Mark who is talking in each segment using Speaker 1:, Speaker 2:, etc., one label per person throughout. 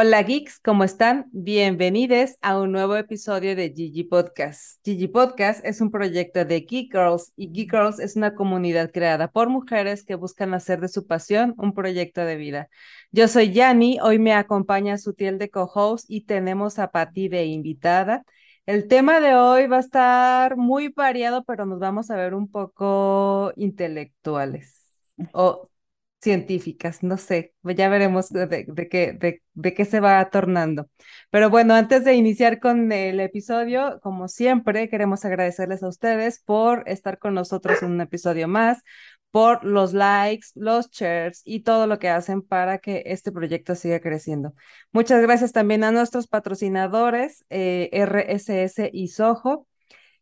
Speaker 1: Hola geeks, ¿cómo están? Bienvenidos a un nuevo episodio de Gigi Podcast. Gigi Podcast es un proyecto de Geek Girls y Geek Girls es una comunidad creada por mujeres que buscan hacer de su pasión un proyecto de vida. Yo soy Yani, hoy me acompaña Sutiel de co-host y tenemos a Patti de invitada. El tema de hoy va a estar muy variado, pero nos vamos a ver un poco intelectuales científicas, no sé, ya veremos de, qué, de, qué se va tornando. Pero bueno, antes de iniciar con el episodio, como siempre, queremos agradecerles a ustedes por estar con nosotros en un episodio más, por los likes, los shares y todo lo que hacen para que este proyecto siga creciendo. Muchas gracias también a nuestros patrocinadores, eh, RSS y Soho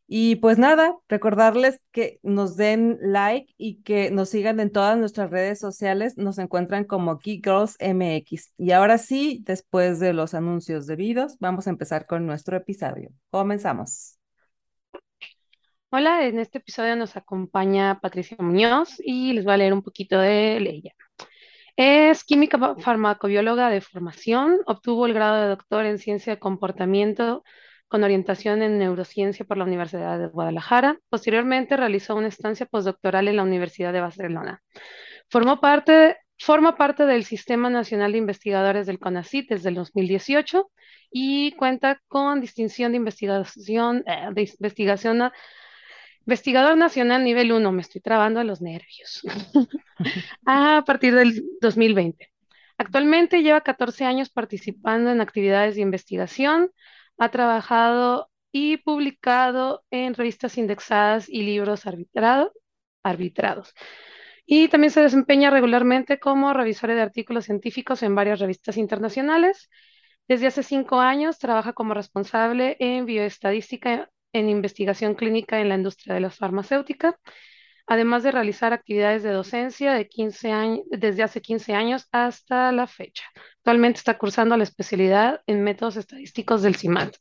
Speaker 1: y pues nada, recordarles que nos den like y que nos sigan en todas nuestras redes sociales. Nos encuentran como Geek Girls MX. Y ahora sí, después de los anuncios debidos, vamos a empezar con nuestro episodio. Comenzamos.
Speaker 2: Hola, en este episodio nos acompaña Patricia Muñoz y les voy a leer un poquito de ella. Es química farmacobióloga de formación, obtuvo el grado de doctor en ciencia de comportamiento con orientación en neurociencia por la Universidad de Guadalajara. Posteriormente realizó una estancia postdoctoral en la Universidad de Barcelona. Formó parte, forma parte del Sistema Nacional de Investigadores del CONACYT desde el 2018 y cuenta con distinción de investigación, eh, de investigación Investigador Nacional Nivel 1, me estoy trabando a los nervios, a partir del 2020. Actualmente lleva 14 años participando en actividades de investigación, ha trabajado y publicado en revistas indexadas y libros arbitrados. Y también se desempeña regularmente como revisor de artículos científicos en varias revistas internacionales. Desde hace cinco años trabaja como responsable en bioestadística en investigación clínica en la industria de la farmacéutica, además de realizar actividades de docencia de 15 años, desde hace 15 años hasta la fecha. Actualmente está cursando la especialidad en métodos estadísticos del CIMAT.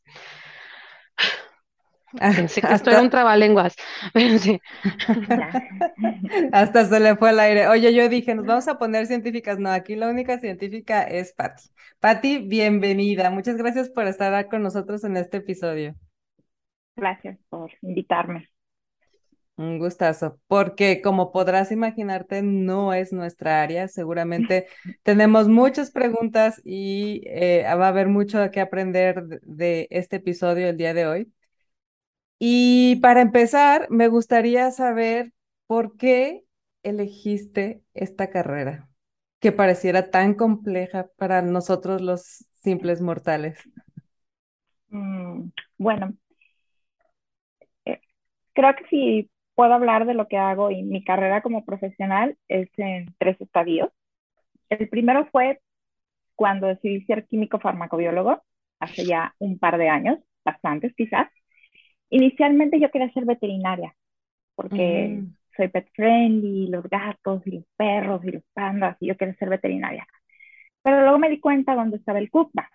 Speaker 2: Ah, Pensé que esto era un trabalenguas.
Speaker 1: Hasta se le fue el aire. Oye, yo dije, nos vamos a poner científicas. No, aquí la única científica es Patti. Patti, bienvenida. Muchas gracias por estar con nosotros en este episodio.
Speaker 3: Gracias por invitarme.
Speaker 1: Un gustazo, porque como podrás imaginarte, no es nuestra área. Seguramente tenemos muchas preguntas y eh, va a haber mucho que aprender de este episodio el día de hoy. Y para empezar, me gustaría saber por qué elegiste esta carrera que pareciera tan compleja para nosotros los simples mortales.
Speaker 3: Mm, bueno, eh, creo que sí puedo hablar de lo que hago y mi carrera como profesional es en tres estadios. El primero fue cuando decidí ser químico farmacobiólogo, hace ya un par de años, bastantes quizás. Inicialmente yo quería ser veterinaria, porque mm. soy pet friendly, los gatos y los perros y los pandas, y yo quería ser veterinaria. Pero luego me di cuenta dónde estaba el CUPBA.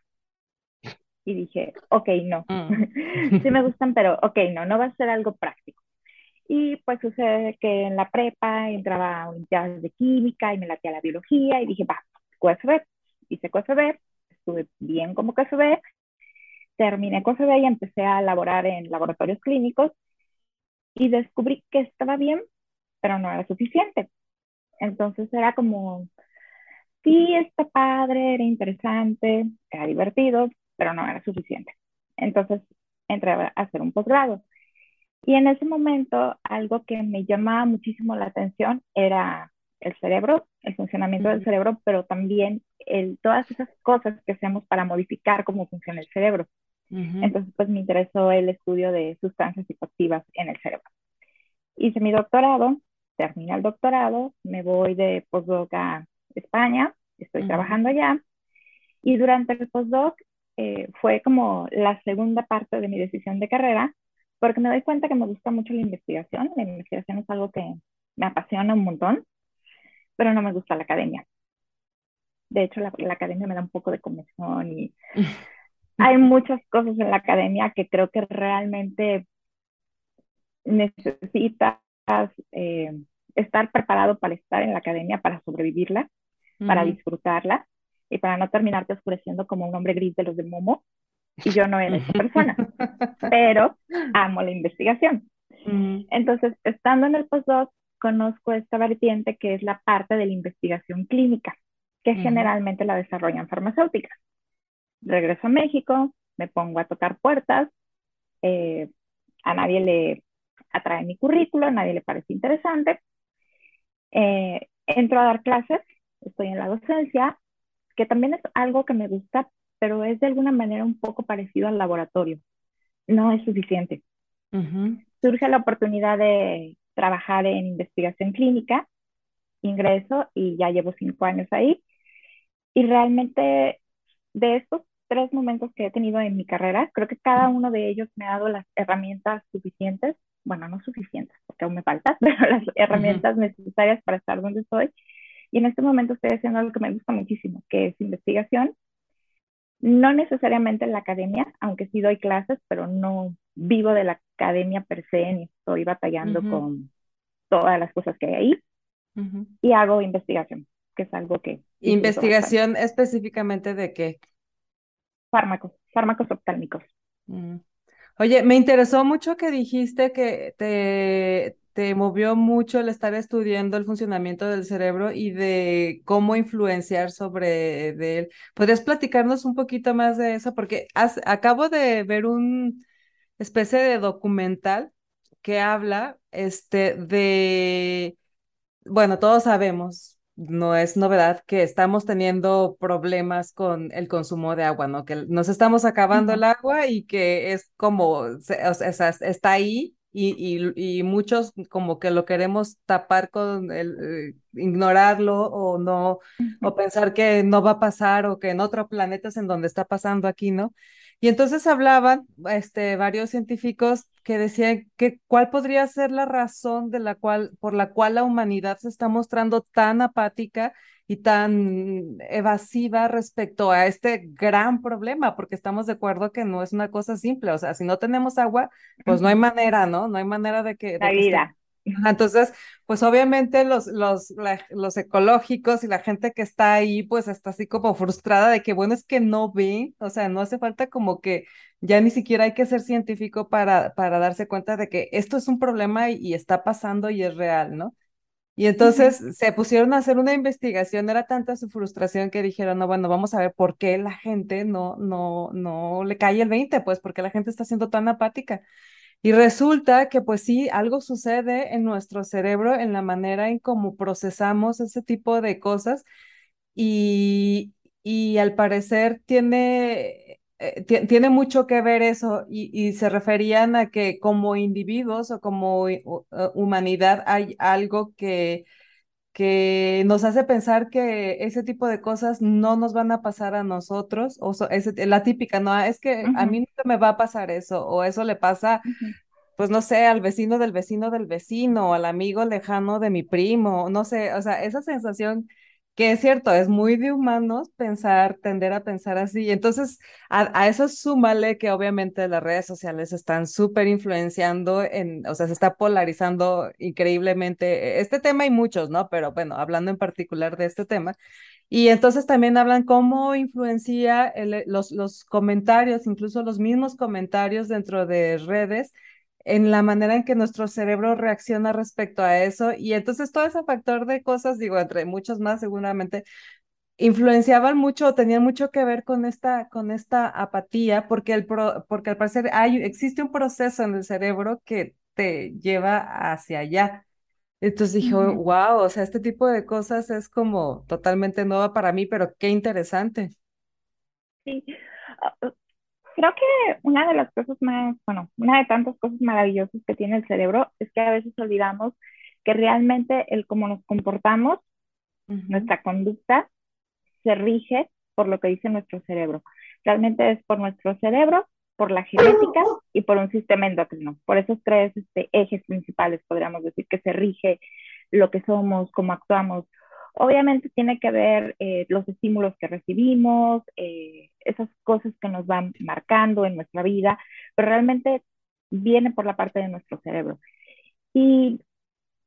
Speaker 3: Y dije, ok, no. Mm. sí me gustan, pero ok, no, no va a ser algo práctico. Y pues sucede que en la prepa entraba a unidades de química y me latía la biología y dije, va, QSB. Hice QSB, estuve bien como QSB, terminé QSB y empecé a laborar en laboratorios clínicos y descubrí que estaba bien, pero no era suficiente. Entonces era como, sí, está padre, era interesante, era divertido, pero no era suficiente. Entonces entré a hacer un posgrado. Y en ese momento, algo que me llamaba muchísimo la atención era el cerebro, el funcionamiento del cerebro, pero también el, todas esas cosas que hacemos para modificar cómo funciona el cerebro. Entonces, pues me interesó el estudio de sustancias psicoactivas en el cerebro. Hice mi doctorado, terminé el doctorado, me voy de postdoc a España, estoy trabajando allá, y durante el postdoc eh, fue como la segunda parte de mi decisión de carrera, porque me doy cuenta que me gusta mucho la investigación. La investigación es algo que me apasiona un montón, pero no me gusta la academia. De hecho, la, academia me da un poco de comezón y hay muchas cosas en la academia que creo que realmente necesitas eh, estar preparado para estar en la academia, para sobrevivirla, para disfrutarla. y para no terminarte oscureciendo como un hombre gris de los de Momo, y yo no era esa persona, pero amo la investigación. Entonces, estando en el postdoc, conozco esta vertiente que es la parte de la investigación clínica, que generalmente la desarrollan farmacéuticas. Regreso a México, me pongo a tocar puertas, eh, a nadie le atrae mi currículo, a nadie le parece interesante. Eh, entro a dar clases, estoy en la docencia, que también es algo que me gusta, pero es de alguna manera un poco parecido al laboratorio. No es suficiente. Surge la oportunidad de trabajar en investigación clínica, ingreso y ya llevo cinco años ahí. Y realmente de estos tres momentos que he tenido en mi carrera, creo que cada uno de ellos me ha dado las herramientas suficientes, bueno, no suficientes, porque aún me faltan, pero las herramientas necesarias para estar donde estoy. Y en este momento estoy haciendo algo que me gusta muchísimo, que es investigación. No necesariamente en la academia, aunque sí doy clases, pero no vivo de la academia per se, ni estoy batallando con todas las cosas que hay ahí. Y hago investigación, que es algo que...
Speaker 1: ¿Investigación específicamente de qué?
Speaker 3: Fármacos, fármacos oftálmicos.
Speaker 1: Mm. Oye, me interesó mucho que dijiste que te, te movió mucho el estar estudiando el funcionamiento del cerebro y de cómo influenciar sobre él. ¿Podrías platicarnos un poquito más de eso? Porque acabo de ver un especie de documental que habla este, de, bueno, todos sabemos, no es novedad que estamos teniendo problemas con el consumo de agua, ¿no? Que nos estamos acabando el agua y que es como, o sea, está ahí y, y, muchos como que lo queremos tapar con el, eh, ignorarlo o no, o pensar que no va a pasar o que en otro planeta es en donde está pasando aquí, ¿no? Y entonces hablaban este, varios científicos que decían que cuál podría ser la razón de la cual, por la cual la humanidad se está mostrando tan apática y tan evasiva respecto a este gran problema, porque estamos de acuerdo que no es una cosa simple, o sea, si no tenemos agua, pues no hay manera, ¿no? No hay manera de que...
Speaker 3: la vida.
Speaker 1: Entonces, pues obviamente los, los, los ecológicos y la gente que está ahí, pues está así como frustrada de que, bueno, es que no ven, o sea, no hace falta como que ya ni siquiera hay que ser científico para, para darse cuenta de que esto es un problema y, está pasando y es real, ¿no? Y entonces se pusieron a hacer una investigación, era tanta su frustración que dijeron, no, bueno, vamos a ver por qué la gente no, no, no le cae el 20, pues, porque la gente está siendo tan apática. Y resulta que pues sí, algo sucede en nuestro cerebro, en la manera en cómo procesamos ese tipo de cosas y, y al parecer tiene, eh, tiene mucho que ver eso y, y, se referían a que como individuos o como eh, humanidad hay algo que que nos hace pensar que ese tipo de cosas no nos van a pasar a nosotros, o la típica, no, es que a mí no me va a pasar eso, o eso le pasa, pues no sé, al vecino del vecino del vecino, o al amigo lejano de mi primo, no sé, o sea, esa sensación que es cierto, es muy de humanos pensar, tender a pensar así. Entonces, a, eso súmale que obviamente las redes sociales están súper influenciando en, o sea, se está polarizando increíblemente este tema y muchos, ¿no? Pero bueno, hablando en particular de este tema. Y entonces también hablan cómo influencia los, los comentarios, incluso los mismos comentarios dentro de redes en la manera en que nuestro cerebro reacciona respecto a eso. Y entonces todo ese factor de cosas, digo, entre muchos más seguramente, influenciaban mucho tenían mucho que ver con esta, con esta apatía, porque, el porque al parecer hay, existe un proceso en el cerebro que te lleva hacia allá. Entonces dije, wow, o sea, este tipo de cosas es como totalmente nueva para mí, pero qué interesante.
Speaker 3: Sí, creo que una de las cosas más, bueno, una de tantas cosas maravillosas que tiene el cerebro es que a veces olvidamos que realmente el cómo nos comportamos, nuestra conducta, se rige por lo que dice nuestro cerebro. Realmente es por nuestro cerebro, por la genética y por un sistema endocrino. Por esos tres este, ejes principales podríamos decir que se rige lo que somos, cómo actuamos, Obviamente tiene que ver eh, los estímulos que recibimos, eh, esas cosas que nos van marcando en nuestra vida, pero realmente viene por la parte de nuestro cerebro. Y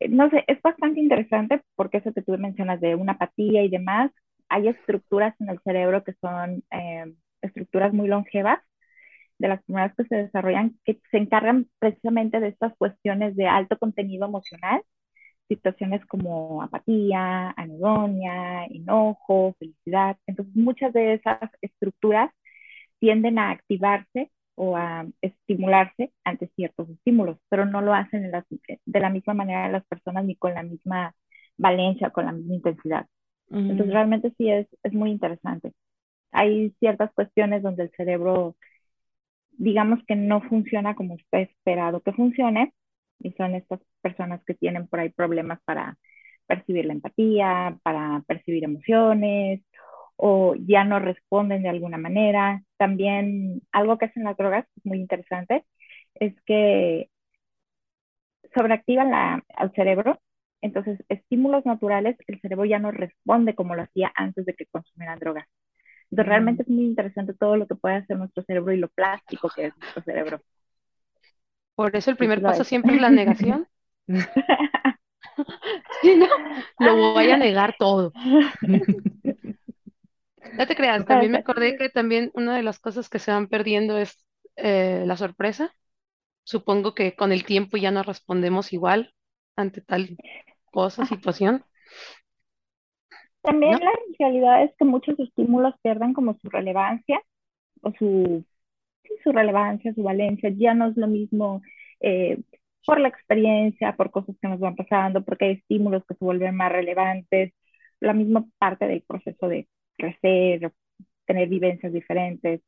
Speaker 3: eh, no sé, es bastante interesante porque eso que tú mencionas de una apatía y demás, hay estructuras en el cerebro que son estructuras muy longevas, de las primeras que se desarrollan, que se encargan precisamente de estas cuestiones de alto contenido emocional, situaciones como apatía, anedonia, enojo, felicidad. Entonces, muchas de esas estructuras tienden a activarse o a estimularse ante ciertos estímulos, pero no lo hacen de la misma manera las personas ni con la misma valencia, con la misma intensidad. Entonces, realmente sí es, es muy interesante. Hay ciertas cuestiones donde el cerebro, digamos que no funciona como está esperado que funcione, y son estas personas que tienen por ahí problemas para percibir la empatía, para percibir emociones, o ya no responden de alguna manera. También algo que hacen las drogas, es muy interesante, es que sobreactivan la, al cerebro entonces, estímulos naturales, el cerebro ya no responde como lo hacía antes de que consumieran drogas. Entonces, realmente es muy interesante todo lo que puede hacer nuestro cerebro y lo plástico que es nuestro cerebro.
Speaker 2: Por eso el primer paso siempre es la negación. sí, no, lo voy a negar todo. No te creas, también me acordé que también una de las cosas que se van perdiendo es eh, la sorpresa. Supongo que con el tiempo ya no respondemos igual ante tal cosa, situación.
Speaker 3: También la realidad es que muchos estímulos pierden como su relevancia o su, su relevancia, su valencia. Ya no es lo mismo eh, por la experiencia, por cosas que nos van pasando, porque hay estímulos que se vuelven más relevantes, la misma parte del proceso de crecer, tener vivencias diferentes.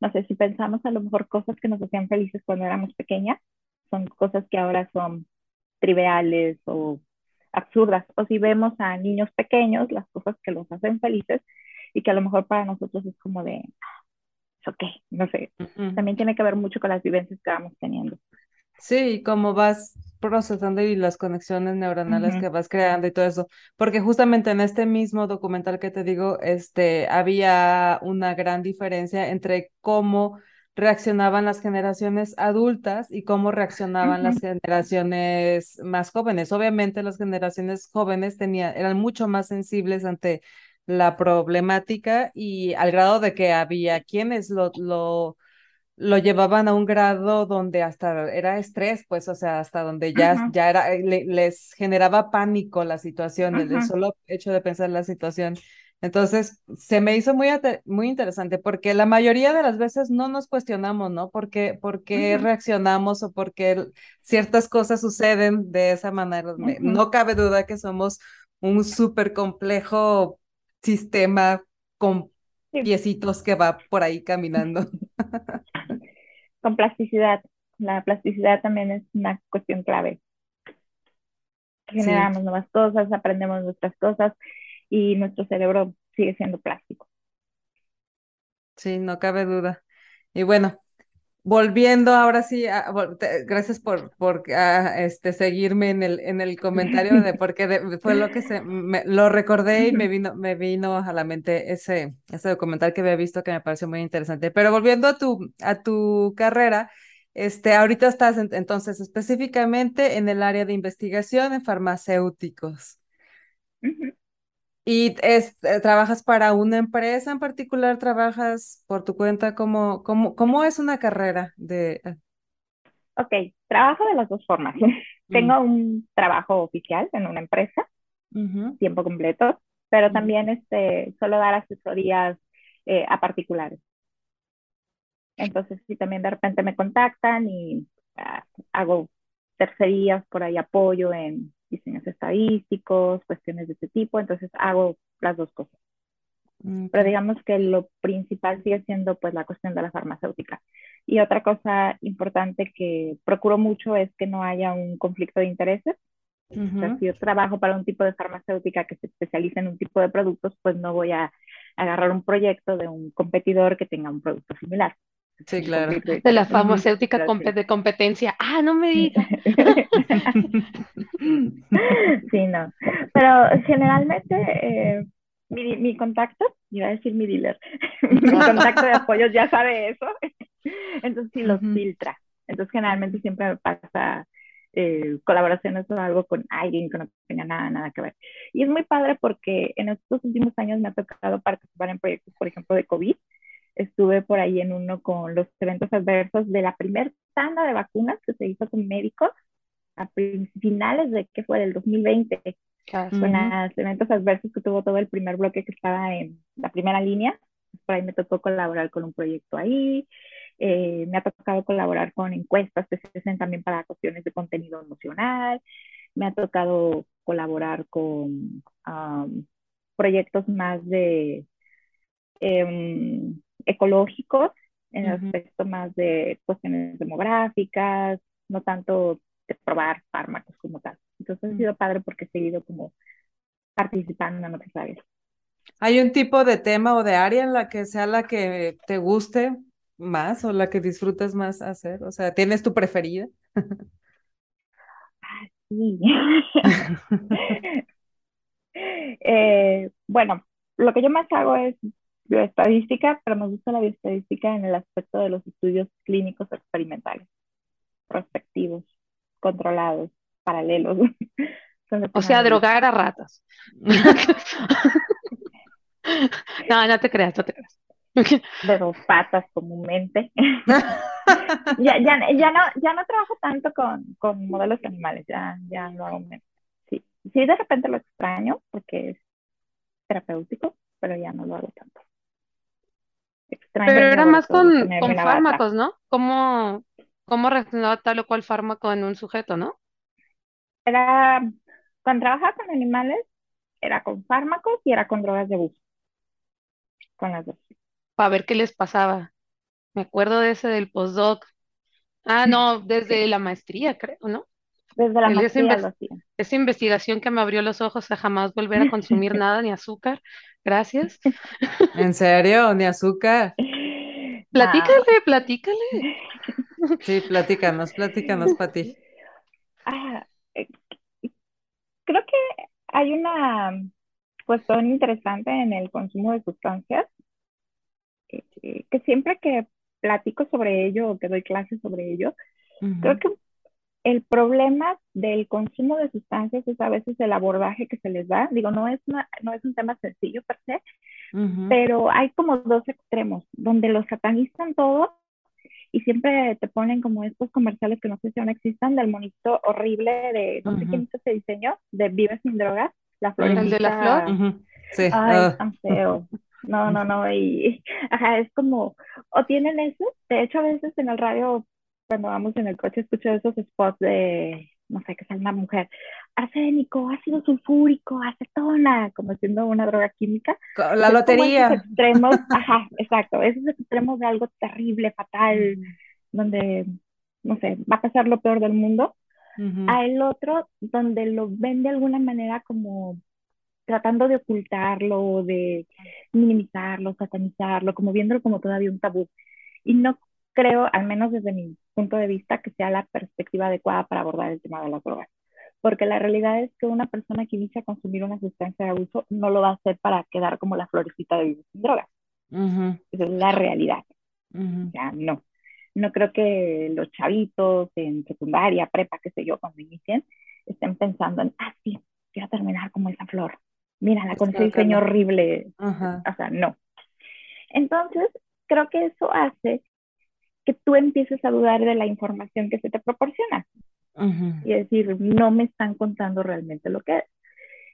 Speaker 3: No sé, si pensamos a lo mejor cosas que nos hacían felices cuando éramos pequeñas, son cosas que ahora son triviales o absurdas. O si vemos a niños pequeños, las cosas que los hacen felices y que a lo mejor para nosotros es como de, ok, no sé. También tiene que ver mucho con las vivencias que vamos teniendo.
Speaker 1: Sí, cómo vas procesando y las conexiones neuronales que vas creando y todo eso. Porque justamente en este mismo documental que te digo, este, había una gran diferencia entre cómo reaccionaban las generaciones adultas y cómo reaccionaban las generaciones más jóvenes. Obviamente las generaciones jóvenes tenían, eran mucho más sensibles ante la problemática y al grado de que había quienes lo, lo, lo llevaban a un grado donde hasta era estrés, pues, o sea, hasta donde ya, ya era, les generaba pánico la situación, el solo hecho de pensar la situación. Entonces, se me hizo muy, muy interesante porque la mayoría de las veces no nos cuestionamos, ¿no? ¿Por qué, por qué reaccionamos o por qué ciertas cosas suceden de esa manera? No cabe duda que somos un súper complejo sistema con piecitos que va por ahí caminando.
Speaker 3: con plasticidad. La plasticidad también es una cuestión clave. Generamos nuevas cosas, aprendemos nuestras cosas y nuestro cerebro sigue siendo plástico.
Speaker 1: Sí, no cabe duda. Y bueno, volviendo ahora sí, gracias por, por ah, este, seguirme en el, en el comentario de porque fue lo que se, me, lo recordé y me vino, me vino a la mente ese, ese documental que había visto que me pareció muy interesante. Pero volviendo a tu, a tu carrera, este, ahorita estás entonces específicamente en el área de investigación en farmacéuticos. ¿Y es, eh, trabajas para una empresa en particular? ¿Trabajas por tu cuenta? ¿Cómo, cómo, cómo es una carrera de...? Eh?
Speaker 3: Ok, trabajo de las dos formas. Tengo mm. un trabajo oficial en una empresa, tiempo completo, pero también este, suelo dar asesorías eh, a particulares. Entonces, sí, también de repente me contactan y ah, hago tercerías por ahí, apoyo en diseños estadísticos, cuestiones de ese tipo, entonces hago las dos cosas. Pero digamos que lo principal sigue siendo pues la cuestión de la farmacéutica. Y otra cosa importante que procuro mucho es que no haya un conflicto de intereses. si yo trabajo para un tipo de farmacéutica que se especializa en un tipo de productos, pues no voy a agarrar un proyecto de un competidor que tenga un producto similar.
Speaker 1: Sí, claro.
Speaker 2: De la farmacéutica de competencia. Ah, no me digas.
Speaker 3: sí, no. Pero generalmente eh, mi, mi, contacto, iba a decir mi dealer, mi contacto de apoyo ya sabe eso. Entonces sí los filtra. Entonces generalmente siempre me pasa eh, colaboraciones o algo con alguien que no tenga nada, nada que ver. Y es muy padre porque en estos últimos años me ha tocado participar en proyectos, por ejemplo, de COVID. Estuve por ahí en uno con los eventos adversos de la primera tanda de vacunas que se hizo con médicos a finales de, ¿qué fue? Del 2020. Con los eventos adversos que tuvo todo el primer bloque que estaba en la primera línea. Por ahí me tocó colaborar con un proyecto ahí. Eh, me ha tocado colaborar con encuestas que se hacen también para cuestiones de contenido emocional. Me ha tocado colaborar con proyectos más de em, ecológicos, en el aspecto más de cuestiones demográficas, no tanto de probar fármacos como tal. Entonces ha sido padre porque he seguido como participando en otras áreas.
Speaker 1: ¿Hay un tipo de tema o de área en la que sea la que te guste más o la que disfrutas más hacer? O sea, ¿tienes tu preferida?
Speaker 3: Ah, sí. Eh, bueno, lo que yo más hago es bioestadística, pero me gusta la bioestadística en el aspecto de los estudios clínicos experimentales, prospectivos, controlados, paralelos.
Speaker 2: o sea, drogar a ratas. no, no te creas, no te creas.
Speaker 3: de dos patas comúnmente. ya, ya, ya, no, ya no trabajo tanto con, con modelos animales, ya, ya lo hago menos. Sí. sí, de repente lo extraño porque es terapéutico, pero ya no lo hago tanto.
Speaker 2: Extraño pero era más con, con fármacos, ¿no? ¿Cómo, ¿Cómo reaccionaba tal o cual fármaco en un sujeto, no?
Speaker 3: Era, cuando trabajaba con animales, era con fármacos y era con drogas de uso. Con las dos
Speaker 2: para ver qué les pasaba. Me acuerdo de ese del postdoc. Ah, no, desde la maestría, creo, ¿no?
Speaker 3: Desde la maestría
Speaker 2: Esa investigación que me abrió los ojos a jamás volver a consumir nada, ni azúcar. Gracias.
Speaker 1: ¿En serio? ¿Ni azúcar?
Speaker 2: Platícale, platícale.
Speaker 1: Sí, platícanos, platícanos, Pati.
Speaker 3: Ah, eh, creo que hay una cuestión interesante en el consumo de sustancias que siempre que platico sobre ello o que doy clases sobre ello, creo que el problema del consumo de sustancias es a veces el abordaje que se les da. Digo, no es, no es un tema sencillo per se, pero hay como dos extremos, donde los satanizan todo y siempre te ponen como estos comerciales que no sé si aún existan, del monito horrible de, no sé quién hizo ese diseño, de Vive sin drogas, la flor.
Speaker 2: ¿El de la flor?
Speaker 1: Sí.
Speaker 3: Ay, ah. tan feo. No, no, no, y ajá, es como, o tienen eso, de hecho a veces en el radio, cuando vamos en el coche, escucho esos spots de, no sé, que sale una mujer, arsénico, ácido sulfúrico, acetona, como siendo una droga química.
Speaker 1: La lotería.
Speaker 3: Esos extremos, ajá, exacto, esos extremos de algo terrible, fatal, donde, no sé, va a pasar lo peor del mundo. A el otro, donde lo ven de alguna manera como tratando de ocultarlo, de minimizarlo, satanizarlo, como viéndolo como todavía un tabú. Y no creo, al menos desde mi punto de vista, que sea la perspectiva adecuada para abordar el tema de las drogas. Porque la realidad es que una persona que inicia a consumir una sustancia de abuso no lo va a hacer para quedar como la florecita de vivir sin drogas. Esa es la realidad. Ya no. No creo que los chavitos en secundaria, prepa, qué sé yo, cuando inicien, estén pensando en, ah, sí, quiero terminar como esa flor mira, la conocí diseño horrible. O sea, no. Entonces, creo que eso hace que tú empieces a dudar de la información que se te proporciona. Y decir, no me están contando realmente lo que es.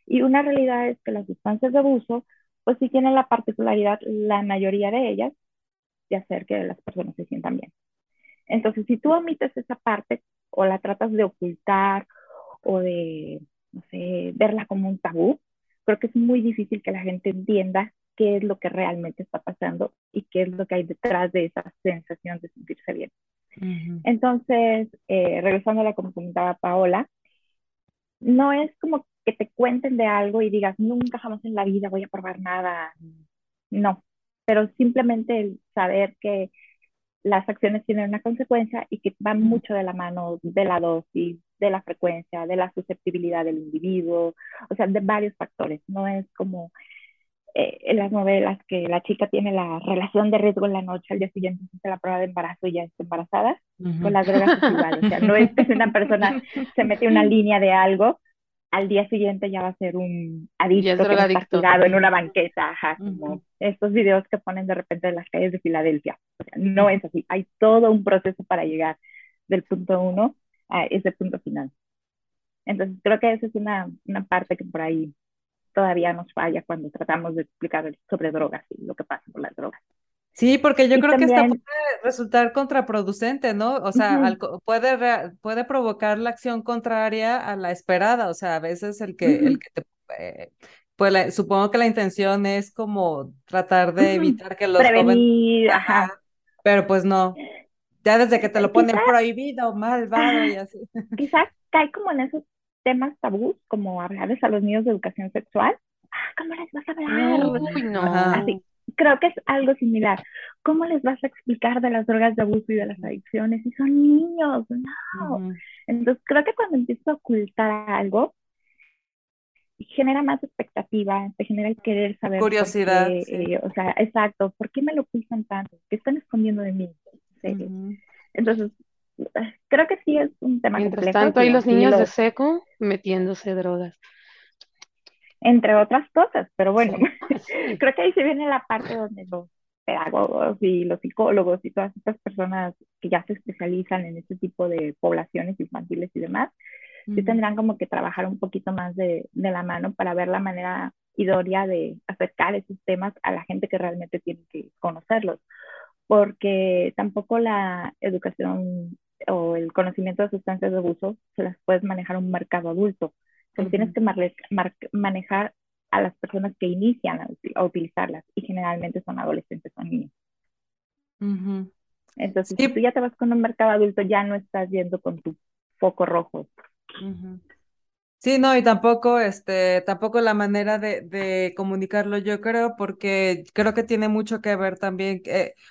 Speaker 3: Y una realidad es que las sustancias de abuso, pues sí tienen la particularidad, la mayoría de ellas, de hacer que las personas se sientan bien. Entonces, si tú omites esa parte o la tratas de ocultar o de, no sé, verla como un tabú, creo que es muy difícil que la gente entienda qué es lo que realmente está pasando y qué es lo que hay detrás de esa sensación de sentirse bien. Entonces, eh, regresando a la como comentaba Paola, no es como que te cuenten de algo y digas, nunca jamás en la vida voy a probar nada. No, pero simplemente el saber que las acciones tienen una consecuencia y que van mucho de la mano de la dosis, de la frecuencia, de la susceptibilidad del individuo, o sea, de varios factores. No es como eh, en las novelas que la chica tiene la relación de riesgo en la noche, al día siguiente hace la prueba de embarazo y ya está embarazada, con las drogas es igual. O sea, no es que una persona se mete una línea de algo, al día siguiente ya va a ser un adicto que está tirado en una banqueta, ajá, como estos videos que ponen de repente en las calles de Filadelfia. O sea, no es así, hay todo un proceso para llegar del punto uno a ese punto final. Entonces creo que esa es una, una parte que por ahí todavía nos falla cuando tratamos de explicar sobre drogas y lo que pasa con las drogas.
Speaker 1: Sí, porque yo creo que esto puede resultar contraproducente, ¿no? O sea, puede, puede provocar la acción contraria a la esperada, o sea, a veces el que, el que te... Eh, pues supongo que la intención es como tratar de evitar que los
Speaker 3: Prevenir, ajá.
Speaker 1: Pero pues no, ya desde que te lo ponen prohibido, malvado y así.
Speaker 3: Quizás cae como en esos temas tabús, como hablarles a los niños de educación sexual. Ah, ¿Cómo les vas a hablar?
Speaker 2: Uy, no.
Speaker 3: Así. Creo que es algo similar. ¿Cómo les vas a explicar de las drogas de abuso y de las adicciones si son niños? No. Entonces, creo que cuando empiezo a ocultar algo, genera más expectativa, te genera el querer saber.
Speaker 1: Curiosidad.
Speaker 3: Eh, o sea, exacto, ¿por qué me lo ocultan tanto? ¿Qué están escondiendo de mí? Entonces, creo que sí es un tema
Speaker 2: Mientras tanto, hay los niños de seco metiéndose drogas.
Speaker 3: Entre otras cosas, pero bueno, creo que ahí se viene la parte donde los pedagogos y los psicólogos y todas estas personas que ya se especializan en este tipo de poblaciones infantiles y demás, sí tendrán como que trabajar un poquito más de, de la mano para ver la manera idónea de acercar esos temas a la gente que realmente tiene que conocerlos porque tampoco la educación o el conocimiento de sustancias de abuso se las puedes manejar a un mercado adulto. Se tienes que manejar a las personas que inician a, utilizarlas y generalmente son adolescentes o niños. Entonces, si tú ya te vas con un mercado adulto, ya no estás yendo con tu foco rojo.
Speaker 1: Sí, no, y tampoco, este, tampoco la manera de, de, comunicarlo, yo creo, porque creo que tiene mucho que ver también,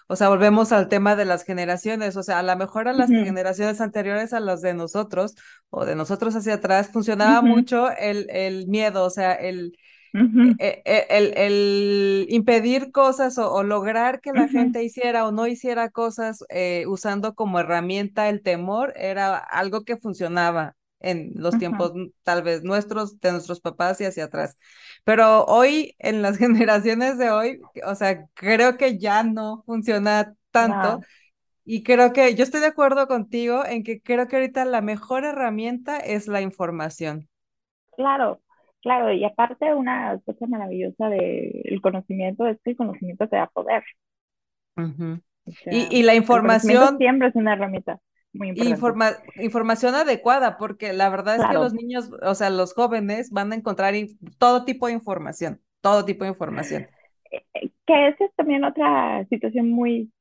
Speaker 1: o sea, volvemos al tema de las generaciones, o sea, a lo mejor a las generaciones anteriores a las de nosotros, o de nosotros hacia atrás, funcionaba mucho el, el miedo, o sea, el, e, e, el, el, impedir cosas o, lograr que la gente hiciera o no hiciera cosas eh, usando como herramienta el temor era algo que funcionaba en los tiempos tal vez nuestros, de nuestros papás y hacia atrás. Pero hoy, en las generaciones de hoy, o sea, creo que ya no funciona tanto. Y creo que yo estoy de acuerdo contigo en que creo que ahorita la mejor herramienta es la información.
Speaker 3: Claro, claro, y aparte una cosa maravillosa del conocimiento es que el conocimiento te da poder.
Speaker 1: y, y, la información...
Speaker 3: siempre es una herramienta.
Speaker 1: Informa información adecuada, porque la verdad es que los niños, o sea, los jóvenes van a encontrar todo tipo de información, todo tipo de información.
Speaker 3: Eh, eh, que esa es también otra situación muy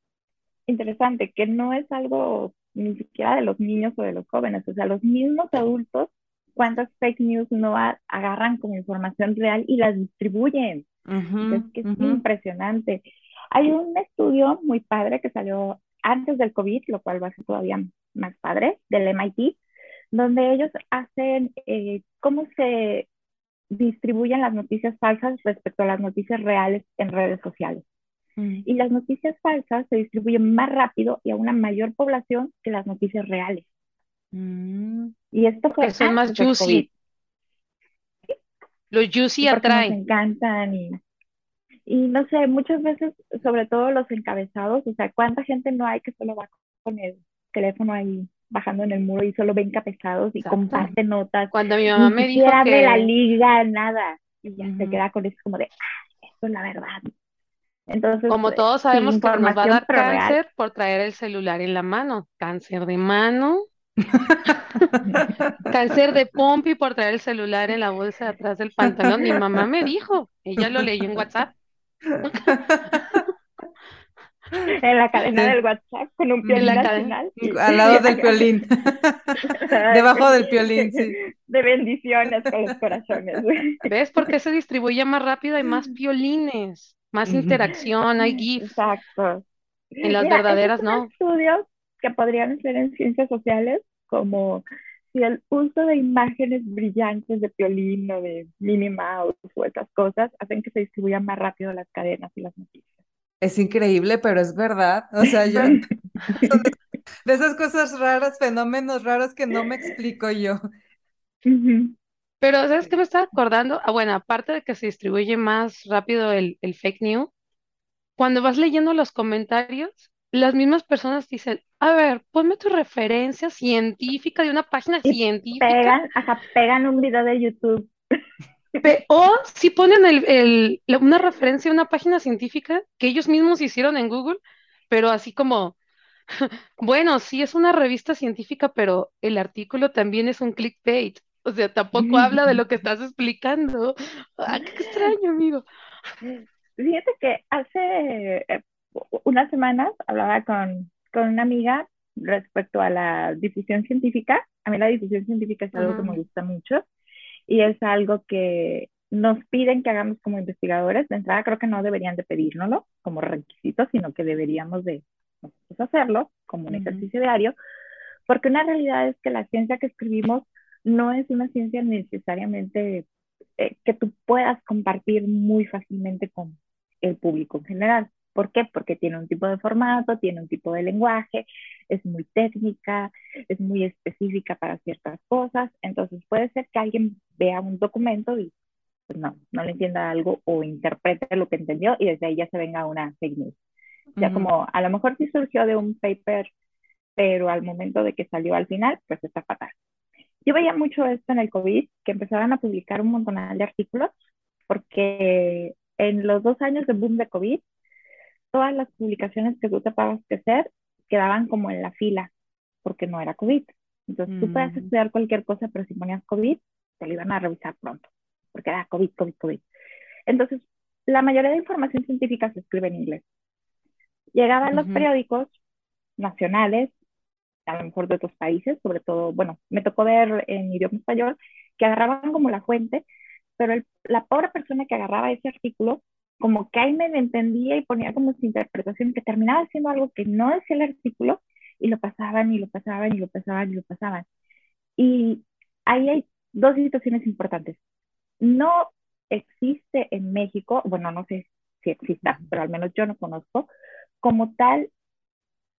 Speaker 3: interesante, que no es algo ni siquiera de los niños o de los jóvenes, o sea, los mismos adultos, cuántas fake news no agarran como información real y las distribuyen. es que es impresionante. Hay un estudio muy padre que salió antes del COVID, lo cual va a ser todavía más padre, del MIT, donde ellos hacen eh, cómo se distribuyen las noticias falsas respecto a las noticias reales en redes sociales. Mm. Y las noticias falsas se distribuyen más rápido y a una mayor población que las noticias reales.
Speaker 2: Mm. Y esto fue... son más juicy. Los juicy atraen.
Speaker 3: Nos encantan y y no sé, muchas veces, sobre todo los encabezados, o sea, ¿cuánta gente no hay que solo va con el teléfono ahí bajando en el muro y solo ven encabezados y comparte notas?
Speaker 2: Cuando mi mamá me dijo
Speaker 3: que... de la liga, nada. Y ya se queda con eso como de, ah, esto es la verdad. Entonces,
Speaker 2: como todos sabemos que nos va a dar cáncer por traer el celular en la mano, cáncer de mano, cáncer de pompi por traer el celular en la bolsa de atrás del pantalón. Mi mamá me dijo, ella lo leyó en WhatsApp.
Speaker 3: En la cadena del WhatsApp con un piolín al
Speaker 1: Al lado del piolín. Debajo del piolín, sí.
Speaker 3: De bendiciones con los corazones.
Speaker 2: ¿Ves por qué se distribuye más rápido? Hay más piolines, más interacción, hay GIFs.
Speaker 3: Exacto.
Speaker 2: En las verdaderas, ¿no?
Speaker 3: Estudios que podrían ser en ciencias sociales, como si el uso de imágenes brillantes de Piolín o de Minnie Mouse o esas cosas hacen que se distribuyan más rápido las cadenas y las noticias.
Speaker 1: Es increíble, pero es verdad. O sea, yo de esas cosas raras, fenómenos raros que no me explico yo.
Speaker 2: Pero, ¿sabes qué me estaba acordando? Ah, bueno, aparte de que se distribuye más rápido el, el fake news, cuando vas leyendo los comentarios, las mismas personas dicen, a ver, ponme tu referencia científica de una página científica.
Speaker 3: Pegan, ajá, pegan un video de YouTube.
Speaker 2: o si ponen el, una referencia a una página científica que ellos mismos hicieron en Google, pero así como, bueno, sí es una revista científica, pero el artículo también es un clickbait. O sea, tampoco habla de lo que estás explicando. Ah, qué extraño, amigo.
Speaker 3: Fíjate que hace semanas hablaba con, con una amiga respecto a la difusión científica. A mí la difusión científica es algo que me gusta mucho y es algo que nos piden que hagamos como investigadores. De entrada creo que no deberían de pedírnoslo como requisito, sino que deberíamos de hacerlo como un ejercicio diario, porque una realidad es que la ciencia que escribimos no es una ciencia necesariamente eh, que tú puedas compartir muy fácilmente con el público en general. ¿Por qué? Porque tiene un tipo de formato, tiene un tipo de lenguaje, es muy técnica, es muy específica para ciertas cosas. Entonces puede ser que alguien vea un documento y pues no, no le entienda algo o interprete lo que entendió y desde ahí ya se venga una fake news. Ya como a lo mejor sí surgió de un paper, pero al momento de que salió al final, pues está fatal. Yo veía mucho esto en el COVID, que empezaban a publicar un montón de artículos, porque en los dos años de boom de COVID, todas las publicaciones que tú te pagas que hacer quedaban como en la fila, porque no era COVID. Entonces tú puedes mm. estudiar cualquier cosa, pero si ponías COVID, te lo iban a revisar pronto, porque era COVID, COVID, COVID. Entonces, la mayoría de información científica se escribe en inglés. Llegaban los periódicos nacionales, a lo mejor de otros países, sobre todo, bueno, me tocó ver en idioma español, que agarraban como la fuente, pero la pobre persona que agarraba ese artículo como que ahí me entendía y ponía como su interpretación que terminaba siendo algo que no decía el artículo y lo pasaban y lo pasaban y lo pasaban y lo pasaban. Y ahí hay dos situaciones importantes. No existe en México, bueno, no sé si exista, pero al menos yo no conozco, como tal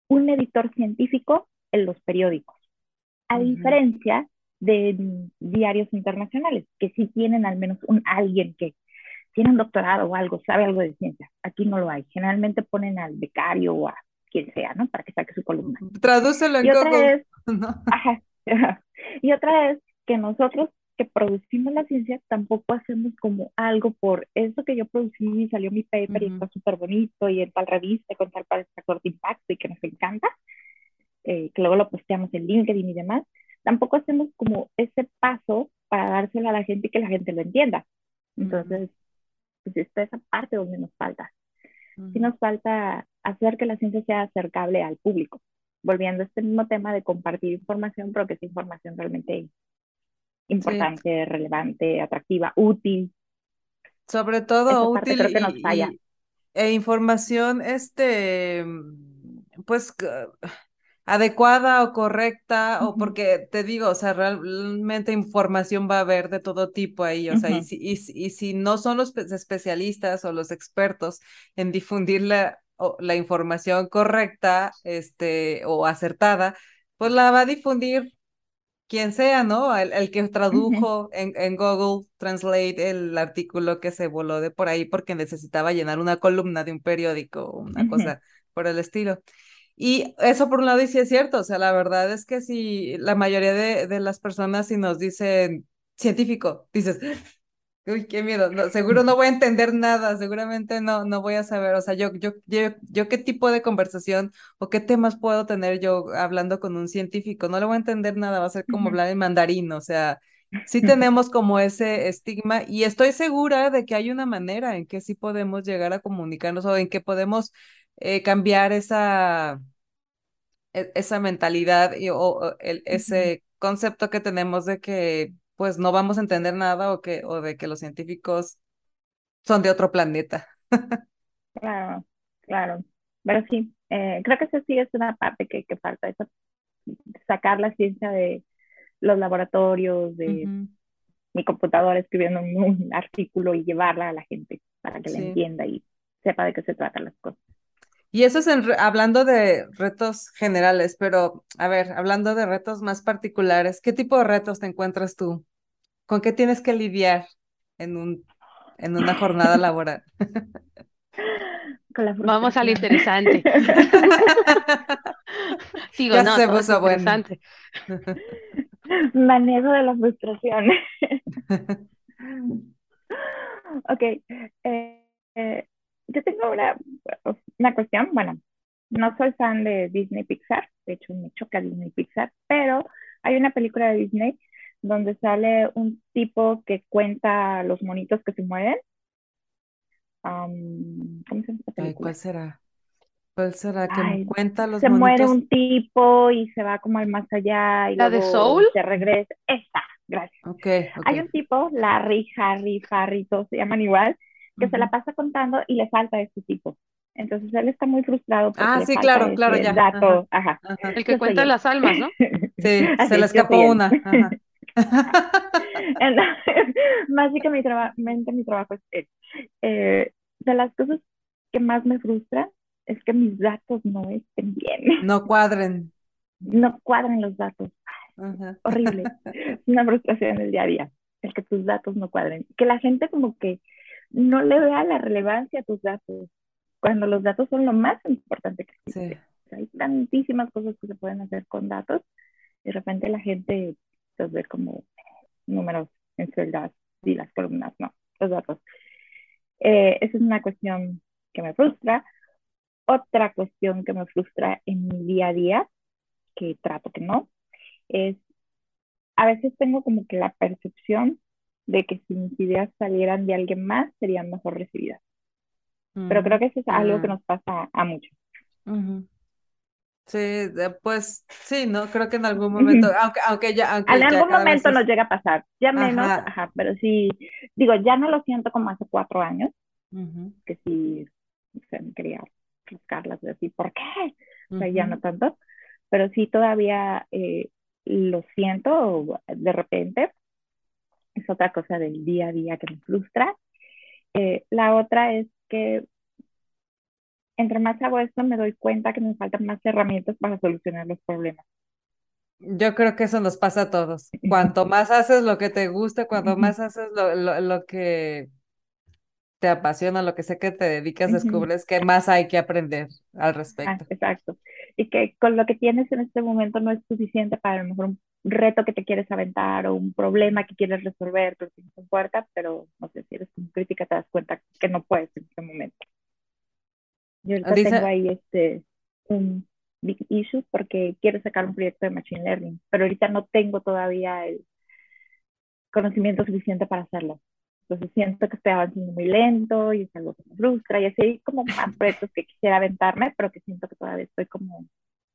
Speaker 3: un editor científico en los periódicos, a diferencia de diarios internacionales, que sí tienen al menos un alguien que tiene un doctorado o algo, sabe algo de ciencia. Aquí no lo hay. Generalmente ponen al becario o a quien sea, ¿no? Para que saque su columna.
Speaker 1: Tradúcelo en y
Speaker 3: otra ajá, y otra es que nosotros que producimos la ciencia tampoco hacemos como algo por eso que yo producí y salió mi paper y está súper bonito y en tal revista con tal factor de impacto y que nos encanta, eh, que luego lo posteamos en LinkedIn y demás, tampoco hacemos como ese paso para dárselo a la gente y que la gente lo entienda. Entonces, pues esta es esa parte donde nos falta. Sí nos falta hacer que la ciencia sea acercable al público, volviendo a este mismo tema de compartir información, pero que es información realmente importante, relevante, atractiva, útil.
Speaker 1: Sobre todo útil creo que nos falla. e información, este, pues adecuada o correcta, o porque te digo, o sea, realmente información va a haber de todo tipo ahí, o sea, y, si, y, si no son los especialistas o los expertos en difundir la, la información correcta este, o acertada, pues la va a difundir quien sea, ¿no? El, que tradujo en, en, Google Translate el artículo que se voló de por ahí porque necesitaba llenar una columna de un periódico o una cosa por el estilo. Y eso por un lado y sí es cierto, o sea, la verdad es que si la mayoría de, de las personas si nos dicen científico, dices, uy, qué miedo, seguro no voy a entender nada, seguramente no, no voy a saber, o sea, yo, yo, yo, yo qué tipo de conversación o qué temas puedo tener yo hablando con un científico, no le voy a entender nada, va a ser como hablar en mandarín, o sea, sí tenemos como ese estigma y estoy segura de que hay una manera en que sí podemos llegar a comunicarnos o en que podemos eh, cambiar esa, e, esa mentalidad y, o, el, ese concepto que tenemos de que pues no vamos a entender nada o, que, o de que los científicos son de otro planeta.
Speaker 3: claro, claro. Pero sí, eh, creo que eso sí es una parte que, que falta, eso, sacar la ciencia de, los laboratorios, de mi computadora escribiendo un, artículo y llevarla a la gente para que la entienda y sepa de qué se tratan las cosas.
Speaker 1: Y eso es hablando de retos generales, pero a ver, hablando de retos más particulares, ¿qué tipo de retos te encuentras tú? ¿Con qué tienes que lidiar en, un, en una jornada laboral?
Speaker 2: Vamos al interesante. Sigo, no, se puso interesante.
Speaker 3: Manejo de la frustración. ok. Eh, eh, yo tengo una, una cuestión, bueno, no soy fan de Disney Pixar, de hecho me choca Disney Pixar, pero hay una película de Disney donde sale un tipo que cuenta los monitos que se mueren. ¿Cómo se llama esta película?
Speaker 1: ¿Cuál será? ¿Cuál será? Que cuenta los
Speaker 3: se
Speaker 1: monitos.
Speaker 3: muere un tipo y se va como al más allá y
Speaker 2: ¿La de Soul?
Speaker 3: se regresa. Esta, gracias.
Speaker 1: Okay,
Speaker 3: Hay un tipo, Larry, Harry, Harry, todos se llaman igual, que se la pasa contando y le falta este tipo. Entonces él está muy frustrado. Porque
Speaker 1: ah, sí, claro, claro, ya.
Speaker 3: Dato. Ajá.
Speaker 2: El que cuenta las almas, ¿no?
Speaker 1: Sí, se le escapó una.
Speaker 3: básicamente mi trabajo es eh, de las cosas que más me frustran es que mis datos no estén bien.
Speaker 1: No cuadren.
Speaker 3: No cuadren los datos. Horrible. es una frustración del día a día, el que tus datos no cuadren. Que la gente como que no le vea la relevancia a tus datos, cuando los datos son lo más importante que existe. Hay tantísimas cosas que se pueden hacer con datos y de repente la gente los ve como números en celdas y las columnas, no, los datos. Eh, esa es una cuestión que me frustra. Otra cuestión que me frustra en mi día a día, que trato que no, es a veces tengo como que la percepción de que si mis ideas salieran de alguien más, serían mejor recibidas. Pero creo que eso es algo que nos pasa a muchos.
Speaker 1: Sí, pues sí, ¿no? Creo que en algún momento, aunque, aunque ya...
Speaker 3: en algún momento nos llega a pasar, ya menos, ajá. pero sí, digo, ya no lo siento como hace cuatro años, que sí, se me quería buscarlas, así, ¿por qué? O sea, ya no tanto, pero sí todavía eh, lo siento de repente, es otra cosa del día a día que me frustra. Eh, la otra es que entre más hago esto me doy cuenta que me faltan más herramientas para solucionar los problemas.
Speaker 1: Yo creo que eso nos pasa a todos. Cuanto más haces lo que te gusta, cuanto más haces lo, lo, que te apasiona, lo que sé que te dedicas, descubres que más hay que aprender al respecto.
Speaker 3: Ah, exacto. Y que con lo que tienes en este momento no es suficiente para a lo mejor un reto que te quieres aventar o un problema que quieres resolver, pero tienes un puerta, pero no sé, si eres crítica te das cuenta que no puedes en este momento. Yo ahorita tengo ahí este, un big issue porque quiero sacar un proyecto de Machine Learning, pero ahorita no tengo todavía el conocimiento suficiente para hacerlo. Entonces siento que estoy avanzando muy lento y es algo que me frustra y así hay como más proyectos que quisiera aventarme, pero que siento que todavía estoy como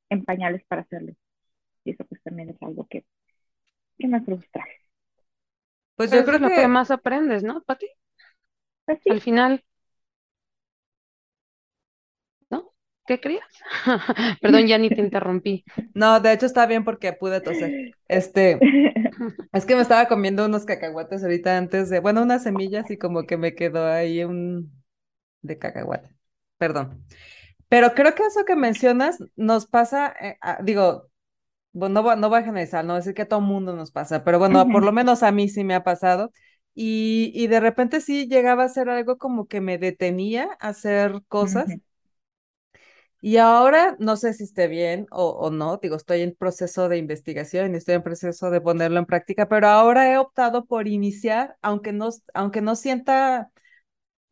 Speaker 3: en pañales para hacerlo. Y eso pues también es algo que, que me frustra.
Speaker 2: Pues yo creo que... lo que más aprendes, ¿no, Pati? Pues Al final. ¿Qué creías? Perdón, ya ni te interrumpí.
Speaker 1: No, de hecho está bien porque pude toser. Este, es que me estaba comiendo unos cacahuates ahorita antes de, bueno, unas semillas y como que me quedó ahí un de cacahuate. Perdón. Pero creo que eso que mencionas nos pasa, eh, digo, bueno, no, no voy a generalizar, no decir que a todo mundo nos pasa, pero bueno, por lo menos a mí sí me ha pasado. Y, y de repente sí llegaba a ser algo como que me detenía a hacer cosas. Y ahora no sé si esté bien o, o, no, digo, estoy en proceso de investigación y estoy en proceso de ponerlo en práctica, pero ahora he optado por iniciar, aunque no, aunque no sienta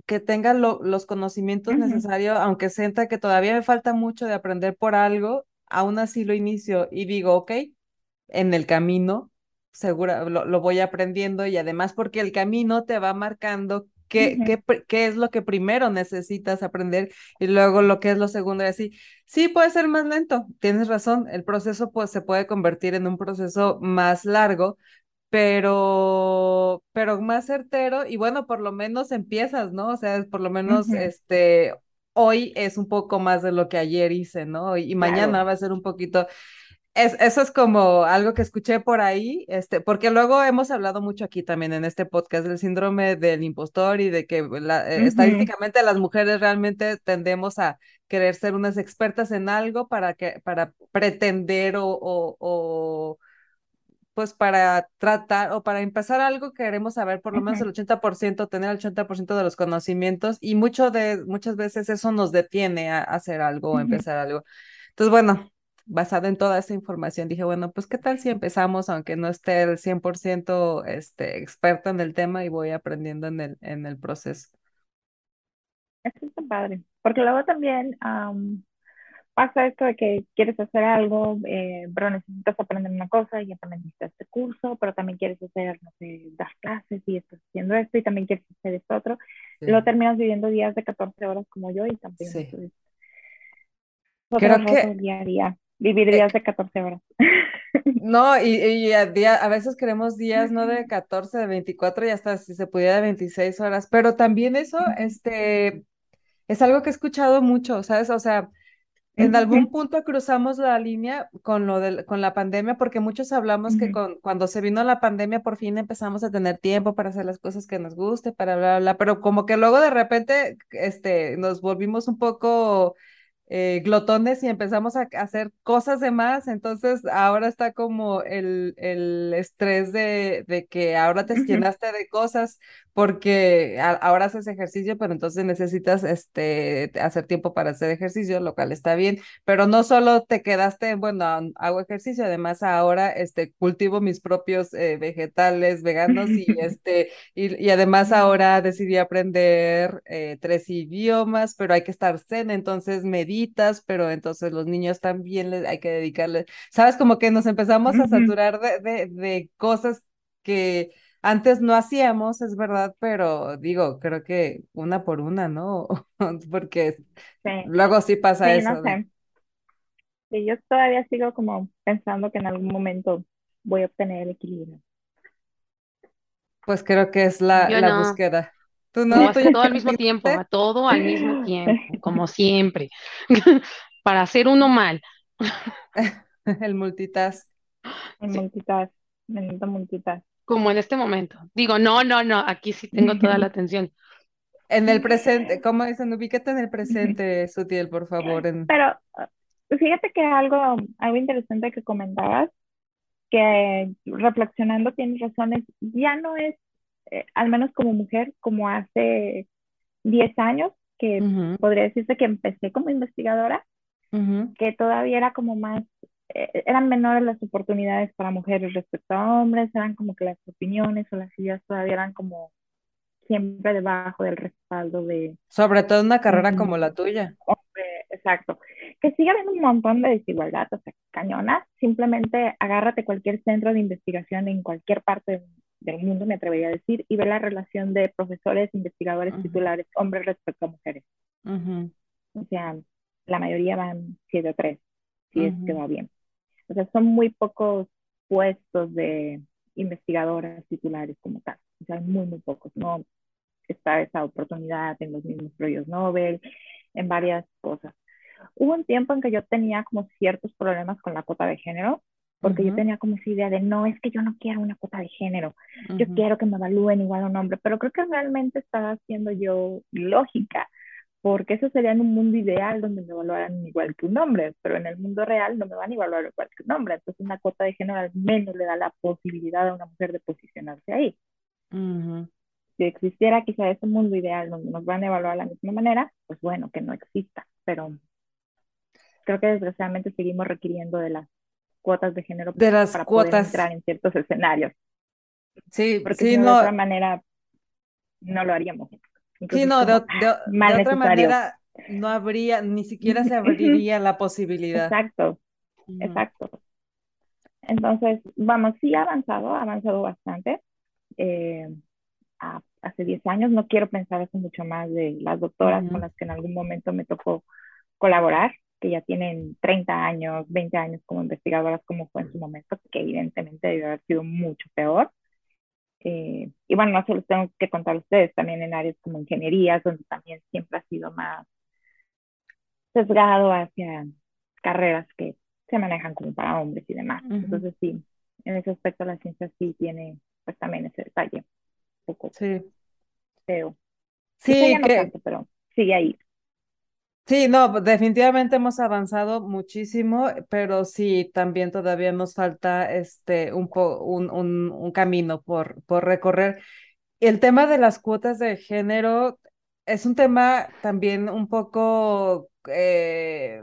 Speaker 1: que tenga los conocimientos necesarios, aunque sienta que todavía me falta mucho de aprender por algo, aún así lo inicio y digo, ok, en el camino, seguro lo, voy aprendiendo y además porque el camino te va marcando qué, qué, qué, es lo que primero necesitas aprender y luego lo que es lo segundo y así. Sí, puede ser más lento, tienes razón, el proceso pues se puede convertir en un proceso más largo, pero, pero más certero y bueno, por lo menos empiezas, ¿no? O sea, por lo menos este, hoy es un poco más de lo que ayer hice, ¿no? Y, mañana va a ser un poquito. Es, eso es como algo que escuché por ahí, este, porque luego hemos hablado mucho aquí también en este podcast del síndrome del impostor y de que la, eh, estadísticamente las mujeres realmente tendemos a querer ser unas expertas en algo para que para pretender o, o, o pues para tratar o para empezar algo queremos saber por lo menos el 80%, tener el 80% de los conocimientos y mucho de, muchas veces eso nos detiene a hacer algo o empezar algo. Entonces, bueno, basado en toda esa información, dije, bueno, pues qué tal si empezamos, aunque no esté el 100% este, experto en el tema y voy aprendiendo en el, en el proceso.
Speaker 3: Eso está padre, porque luego también pasa esto de que quieres hacer algo, eh, pero necesitas aprender una cosa y ya también necesitas este curso, pero también quieres hacer, no sé, dar clases y estás haciendo esto y también quieres hacer esto otro. Luego terminas viviendo días de 14 horas como yo y también. Sí. Creo que día a día, vivir eh, días de 14 horas.
Speaker 1: No, y, y a, día, a veces queremos días no de 14, de 24 y hasta si se pudiera de 26 horas, pero también eso, este, es algo que he escuchado mucho, ¿sabes? O sea, en algún punto cruzamos la línea con lo de, con la pandemia, porque muchos hablamos que con, cuando se vino la pandemia por fin empezamos a tener tiempo para hacer las cosas que nos guste, para bla, bla, pero como que luego de repente este, nos volvimos un poco eh, glotones y empezamos a hacer cosas de más, entonces ahora está como el, el estrés de, de, que ahora te llenaste de cosas porque ahora haces ejercicio, pero entonces necesitas este, hacer tiempo para hacer ejercicio, lo cual está bien, pero no solo te quedaste, bueno, hago ejercicio, además ahora este, cultivo mis propios eh, vegetales veganos y, este, y, y, además ahora decidí aprender eh, tres idiomas, pero hay que estar zen, entonces pero entonces los niños también les, hay que dedicarles, sabes, como que nos empezamos a saturar de, de, de cosas que antes no hacíamos, es verdad, pero digo, creo que una por una, ¿no? Porque luego sí pasa eso. No sé.
Speaker 3: Sí, yo todavía sigo como pensando que en algún momento voy a obtener el equilibrio.
Speaker 1: Pues creo que es la, la búsqueda.
Speaker 2: ¿Tú no? todo al mismo tiempo, a todo al mismo tiempo, como siempre, para hacer uno mal.
Speaker 1: el multitask.
Speaker 3: El multitask, el multitask
Speaker 2: como en este momento. Digo, no, no, no, aquí sí tengo toda la atención.
Speaker 1: En el presente, ¿cómo dicen? Ubícate en el presente, Sutiel, por favor.
Speaker 3: Pero fíjate que algo, algo interesante que comentabas, que reflexionando tienes razones, ya no es, eh, al menos como mujer, como hace 10 años, que podría decirse que empecé como investigadora, que todavía era como más eh, eran menores las oportunidades para mujeres respecto a hombres, eran como que las opiniones o las ideas todavía eran como siempre debajo del respaldo de...
Speaker 1: Sobre todo una carrera como la tuya.
Speaker 3: exacto. Que sigue habiendo un montón de desigualdad, o sea, cañona. Simplemente agárrate cualquier centro de investigación en cualquier parte del mundo, me atrevería a decir, y ve la relación de profesores, investigadores, titulares, hombres respecto a mujeres. O sea, la mayoría van 7 o 3, si es que va bien. O sea, son muy pocos puestos de investigadoras titulares como tal. O sea, muy, muy pocos. No está esa oportunidad en los mismos premios Nobel, en varias cosas. Hubo un tiempo en que yo tenía como ciertos problemas con la cuota de género, porque yo tenía como esa idea de, no, es que yo no quiero una cuota de género, yo quiero que me evalúen igual a un hombre, pero creo que realmente estaba haciendo yo lógica, porque eso sería en un mundo ideal donde me evaluaran igual que un hombre, pero en el mundo real no me van a evaluar igual que un hombre, entonces una cuota de género al menos le da la posibilidad a una mujer de posicionarse ahí. Si existiera quizá ese mundo ideal donde nos van a evaluar de la misma manera, pues bueno, que no exista, pero creo que desgraciadamente seguimos requiriendo de las cuotas de género
Speaker 1: de las para cuotas. poder
Speaker 3: entrar en ciertos escenarios.
Speaker 1: Sí,
Speaker 3: porque
Speaker 1: sí,
Speaker 3: no, de otra manera no lo haríamos.
Speaker 1: Sí, no, de, otra manera no habría, ni siquiera se abriría la posibilidad.
Speaker 3: Exacto, exacto. Entonces, vamos, sí ha avanzado, ha avanzado bastante. Eh, hace 10 años, no quiero pensar eso mucho más de las doctoras con las que en algún momento me tocó colaborar, que ya tienen 30 años, 20 años como investigadoras, como fue en su momento, que evidentemente debe haber sido mucho peor. Eh, y bueno, no se los tengo que contar a ustedes, también en áreas como ingenierías, donde también siempre ha sido más sesgado hacia carreras que se manejan como para hombres y demás. Entonces sí, en ese aspecto la ciencia sí tiene pues también ese detalle un poco
Speaker 1: Sí.
Speaker 3: feo.
Speaker 1: Sí,
Speaker 3: ya no
Speaker 1: que,
Speaker 3: tanto, pero sigue ahí.
Speaker 1: Sí, no, definitivamente hemos avanzado muchísimo, pero sí, también todavía nos falta este un po, un, un, un camino por, por recorrer. El tema de las cuotas de género es un tema también un poco eh,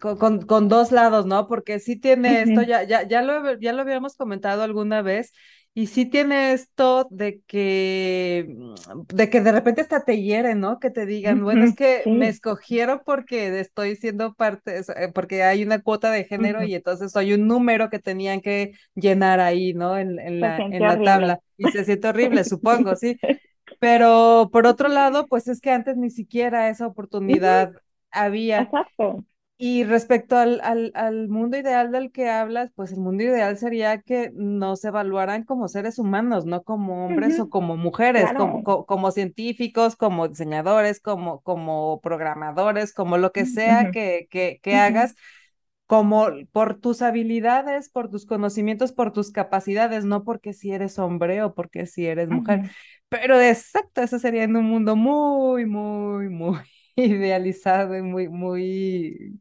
Speaker 1: con, con, con dos lados, ¿no? Porque sí tiene esto, ya, ya, ya lo, ya lo habíamos comentado alguna vez, y sí tiene esto de que, mm, de que de repente hasta te hieren, ¿no? Que te digan, bueno, es que me escogieron porque estoy siendo parte, eh, porque hay una cuota de género y entonces soy un número que tenían que llenar ahí, ¿no? En, en la, en la
Speaker 3: horrible.
Speaker 1: tabla. Y se siente horrible, supongo, sí. Pero por otro lado, pues es que antes ni siquiera esa oportunidad había.
Speaker 3: Exacto.
Speaker 1: Y respecto al, al, al mundo ideal del que hablas, pues el mundo ideal sería que nos evaluaran como seres humanos, no como hombres o como mujeres, como, co- como científicos, como diseñadores, como, como programadores, como lo que sea que, que, que hagas, como por tus habilidades, por tus conocimientos, por tus capacidades, no porque si eres hombre o porque si eres mujer. Pero exacto, eso sería en un mundo muy, muy, muy idealizado y muy, muy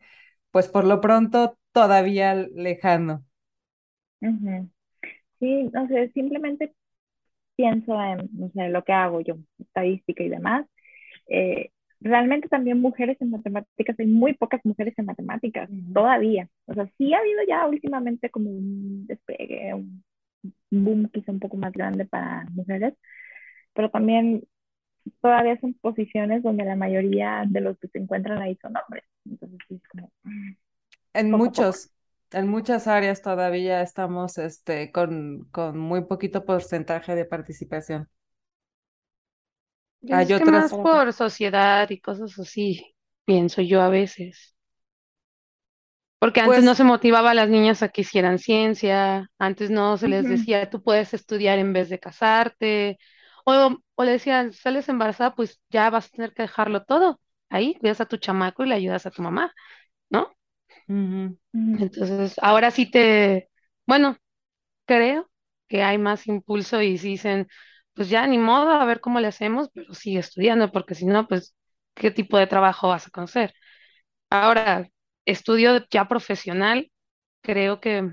Speaker 1: pues por lo pronto todavía lejano.
Speaker 3: Sí, no sé, simplemente pienso en, no sé, lo que hago yo, estadística y demás. Eh, realmente también mujeres en matemáticas, hay muy pocas mujeres en matemáticas, todavía. O sea, sí ha habido ya últimamente como un despegue, un boom quizá un poco más grande para mujeres, pero también todavía son posiciones donde la mayoría de los que se encuentran ahí son hombres. Entonces sí es como
Speaker 1: En
Speaker 3: poco a poco.
Speaker 1: muchos, en muchas áreas todavía estamos este, con, con muy poquito porcentaje de participación.
Speaker 2: Pues
Speaker 1: Hay
Speaker 2: es que más
Speaker 1: otras,
Speaker 2: por sociedad y cosas así, pienso yo a veces. Porque antes no
Speaker 1: pues,
Speaker 2: se motivaba a las niñas a que hicieran ciencia, antes no se les decía, tú puedes estudiar en vez de casarte, o, o le decían, sales embarazada, pues ya vas a tener que dejarlo todo. Ahí cuidas a tu chamaco y le ayudas a tu mamá, ¿no? Entonces, ahora sí te, bueno, creo que hay más impulso y sí dicen, pues ya ni modo, a ver cómo le hacemos, pero sigue estudiando, porque si no, pues, ¿qué tipo de trabajo vas a conocer? Ahora, estudio ya profesional, creo que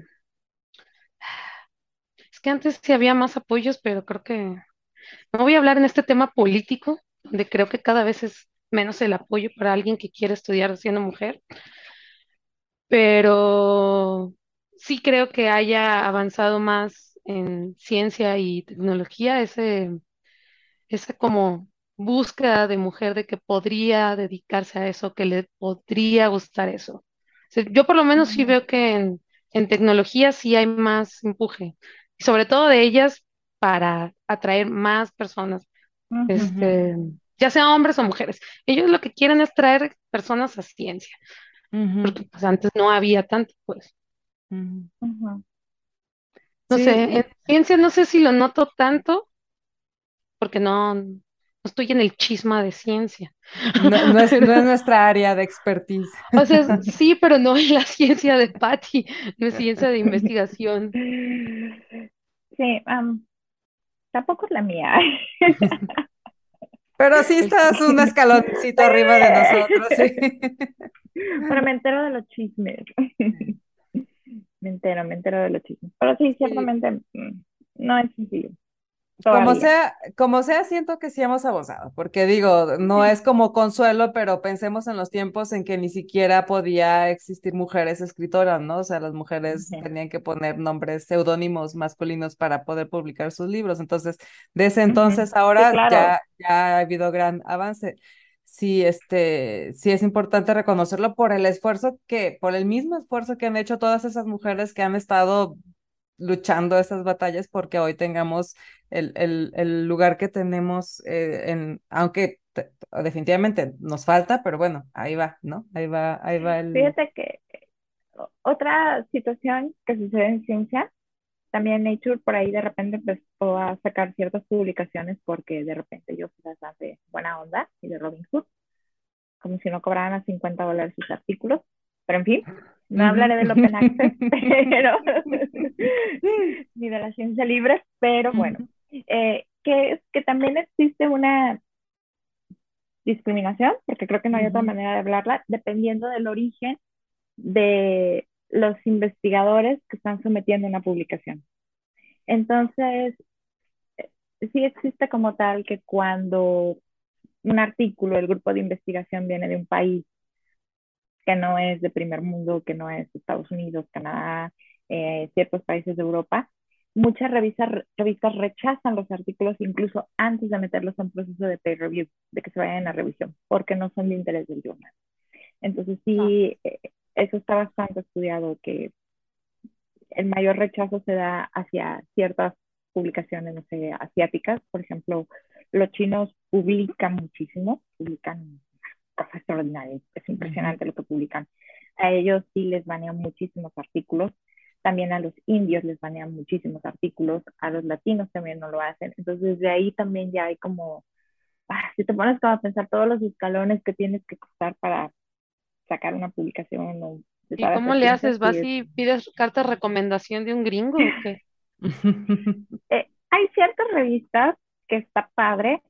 Speaker 2: es que antes sí había más apoyos, pero creo que no voy a hablar en este tema político, donde creo que cada vez es menos el apoyo para alguien que quiere estudiar siendo mujer, pero sí creo que haya avanzado más en ciencia y tecnología, ese, esa como búsqueda de mujer de que podría dedicarse a eso, que le podría gustar eso. O sea, yo por lo menos sí veo que en, en tecnología sí hay más empuje, y sobre todo de ellas para atraer más personas, este, ya sean hombres o mujeres. Ellos lo que quieren es traer personas a ciencia, porque pues antes no había tanto, pues. No
Speaker 1: Sí,
Speaker 2: sé, en ciencia no sé si lo noto tanto, porque no, no estoy en el chisma de ciencia.
Speaker 1: no, no es, no es nuestra área de expertise.
Speaker 2: o sea, sí, pero no en la ciencia de Patty, no es ciencia de investigación.
Speaker 3: Sí, am, tampoco es la mía.
Speaker 1: Pero sí estás un escaloncito arriba de nosotros, sí.
Speaker 3: Pero me entero de los chismes. Me entero, me entero de los chismes. Pero sí,
Speaker 1: Sí,
Speaker 3: ciertamente mm, no es sencillo,
Speaker 1: Como
Speaker 3: todavía.
Speaker 1: sea, como sea, siento que sí hemos avanzado, porque digo, no
Speaker 3: Sí,
Speaker 1: es como consuelo, pero pensemos en los tiempos en que ni siquiera podía existir mujeres escritoras, ¿no? O sea, las mujeres
Speaker 3: sí,
Speaker 1: tenían que poner nombres seudónimos masculinos para poder publicar sus libros. Entonces, de ese
Speaker 3: ujú.
Speaker 1: entonces
Speaker 3: Sí,
Speaker 1: ahora
Speaker 3: claro.
Speaker 1: ya, ya ha habido gran avance. Sí, este, sí es importante reconocerlo por el esfuerzo que, por el mismo esfuerzo que han hecho todas esas mujeres que han estado luchando esas batallas porque hoy tengamos el, el, el lugar que tenemos, eh, en, aunque te- definitivamente nos falta, pero bueno, ahí va, ¿no? Ahí va, ahí va el...
Speaker 3: Fíjate que otra situación que sucede en ciencia, también Nature por ahí de repente empezó a sacar ciertas publicaciones porque de repente yo fui bastante buena onda y de Robin Hood, como si no cobraran a 50 dólares sus artículos, pero en fin. No hablaré del Open Access, pero ni de la ciencia libre, pero bueno, eh, que es que también existe una discriminación, porque creo que no hay otra manera de hablarla, dependiendo del origen de los investigadores que están sometiendo una publicación. Entonces, eh, sí existe como tal que cuando un artículo, el grupo de investigación viene de un país que no es de primer mundo, que no es Estados Unidos, Canadá, eh, ciertos países de Europa, muchas revistas, revistas rechazan los artículos incluso antes de meterlos en proceso de peer review, de que se vayan a revisión, porque no son de interés del journal. Entonces sí, ah. eh, eso está bastante estudiado, que el mayor rechazo se da hacia ciertas publicaciones, no sé, asiáticas. Por ejemplo, los chinos publican muchísimo, publican cosas extraordinarias, es impresionante lo que publican. A ellos sí les banean muchísimos artículos, también a los indios les banean muchísimos artículos, a los latinos también no lo hacen. Entonces, desde ahí también ya hay como, ah, si te pones como a pensar todos los escalones que tienes que costar para sacar una publicación o
Speaker 2: ¿Y cómo le haces? ¿Vas y pides carta de recomendación de un gringo o qué?
Speaker 3: Eh, hay ciertas revistas que está padre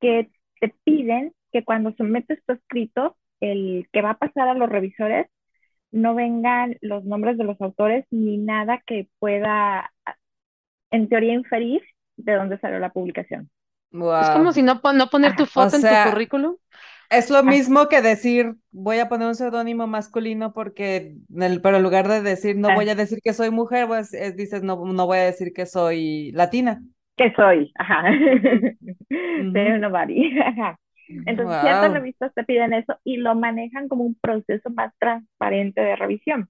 Speaker 3: que te piden que cuando sometes tu escrito, el que va a pasar a los revisores, no vengan los nombres de los autores ni nada que pueda, en teoría, inferir de dónde salió la publicación.
Speaker 2: Es como si no, no poner tu foto en tu currículum.
Speaker 1: Es lo mismo que decir, voy a poner un seudónimo masculino porque, pero en lugar de decir, no voy a decir que soy mujer, pues dices, no, no voy a decir que soy latina.
Speaker 3: Que soy, ajá. Pero nobody, ajá. Entonces, ciertas revistas te piden eso y lo manejan como un proceso más transparente de revisión.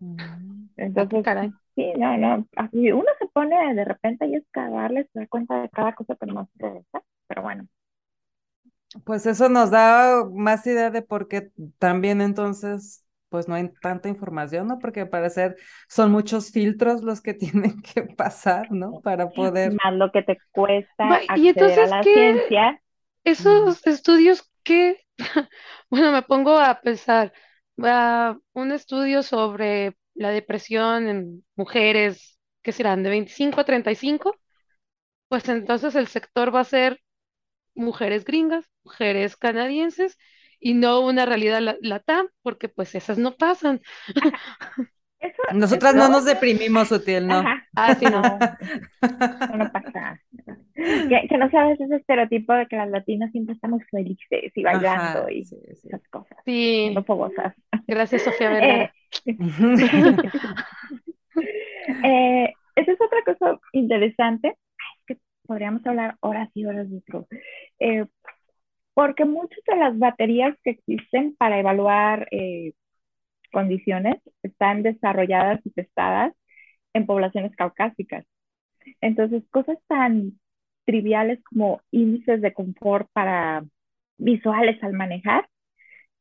Speaker 3: Mm. Entonces, sí, no, no. Así uno se pone de repente y escalarle, se da cuenta de cada cosa que no se regresa, pero bueno.
Speaker 1: Pues eso nos da más idea de por qué también entonces pues no hay tanta información, ¿no? Porque al parecer son muchos filtros los que tienen que pasar, ¿no? Para poder...
Speaker 3: Más lo que te cuesta ¿Y entonces, a la ciencia.
Speaker 2: Esos estudios que, bueno, me pongo a pensar, un estudio sobre la depresión en mujeres, ¿qué serán? De 25 a 35, pues entonces el sector va a ser mujeres gringas, mujeres canadienses y no una realidad latam, porque pues esas no pasan.
Speaker 1: Nosotras no nos deprimimos, Sutil, ¿no?
Speaker 2: Ah, sí, no.
Speaker 3: no pasa. Que, no sabes ese estereotipo de que las latinas siempre estamos felices y bailando y esas cosas.
Speaker 2: Sí.
Speaker 3: No fogosas.
Speaker 2: Gracias, Sofía Vergara.
Speaker 3: Eh, eh, esa es otra cosa interesante podríamos hablar horas y horas de eso, eh, porque muchas de las baterías que existen para evaluar eh, condiciones están desarrolladas y testadas en poblaciones caucásicas. Entonces, cosas tan triviales como índices de confort para visuales al manejar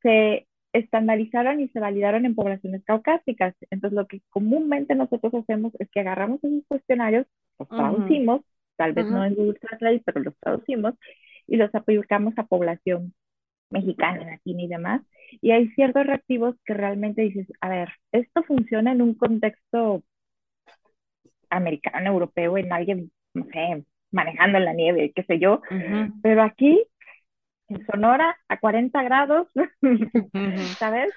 Speaker 3: se estandarizaron y se validaron en poblaciones caucásicas. Entonces, lo que comúnmente nosotros hacemos es que agarramos esos cuestionarios, los traducimos tal vez no en Google Translate, pero los traducimos y los aplicamos a población mexicana, latina y demás. Y hay ciertos reactivos que realmente dices, a ver, esto funciona en un contexto americano, europeo, en alguien, no sé, manejando en la nieve, qué sé yo, pero aquí, en Sonora, a 40 grados, ¿sabes?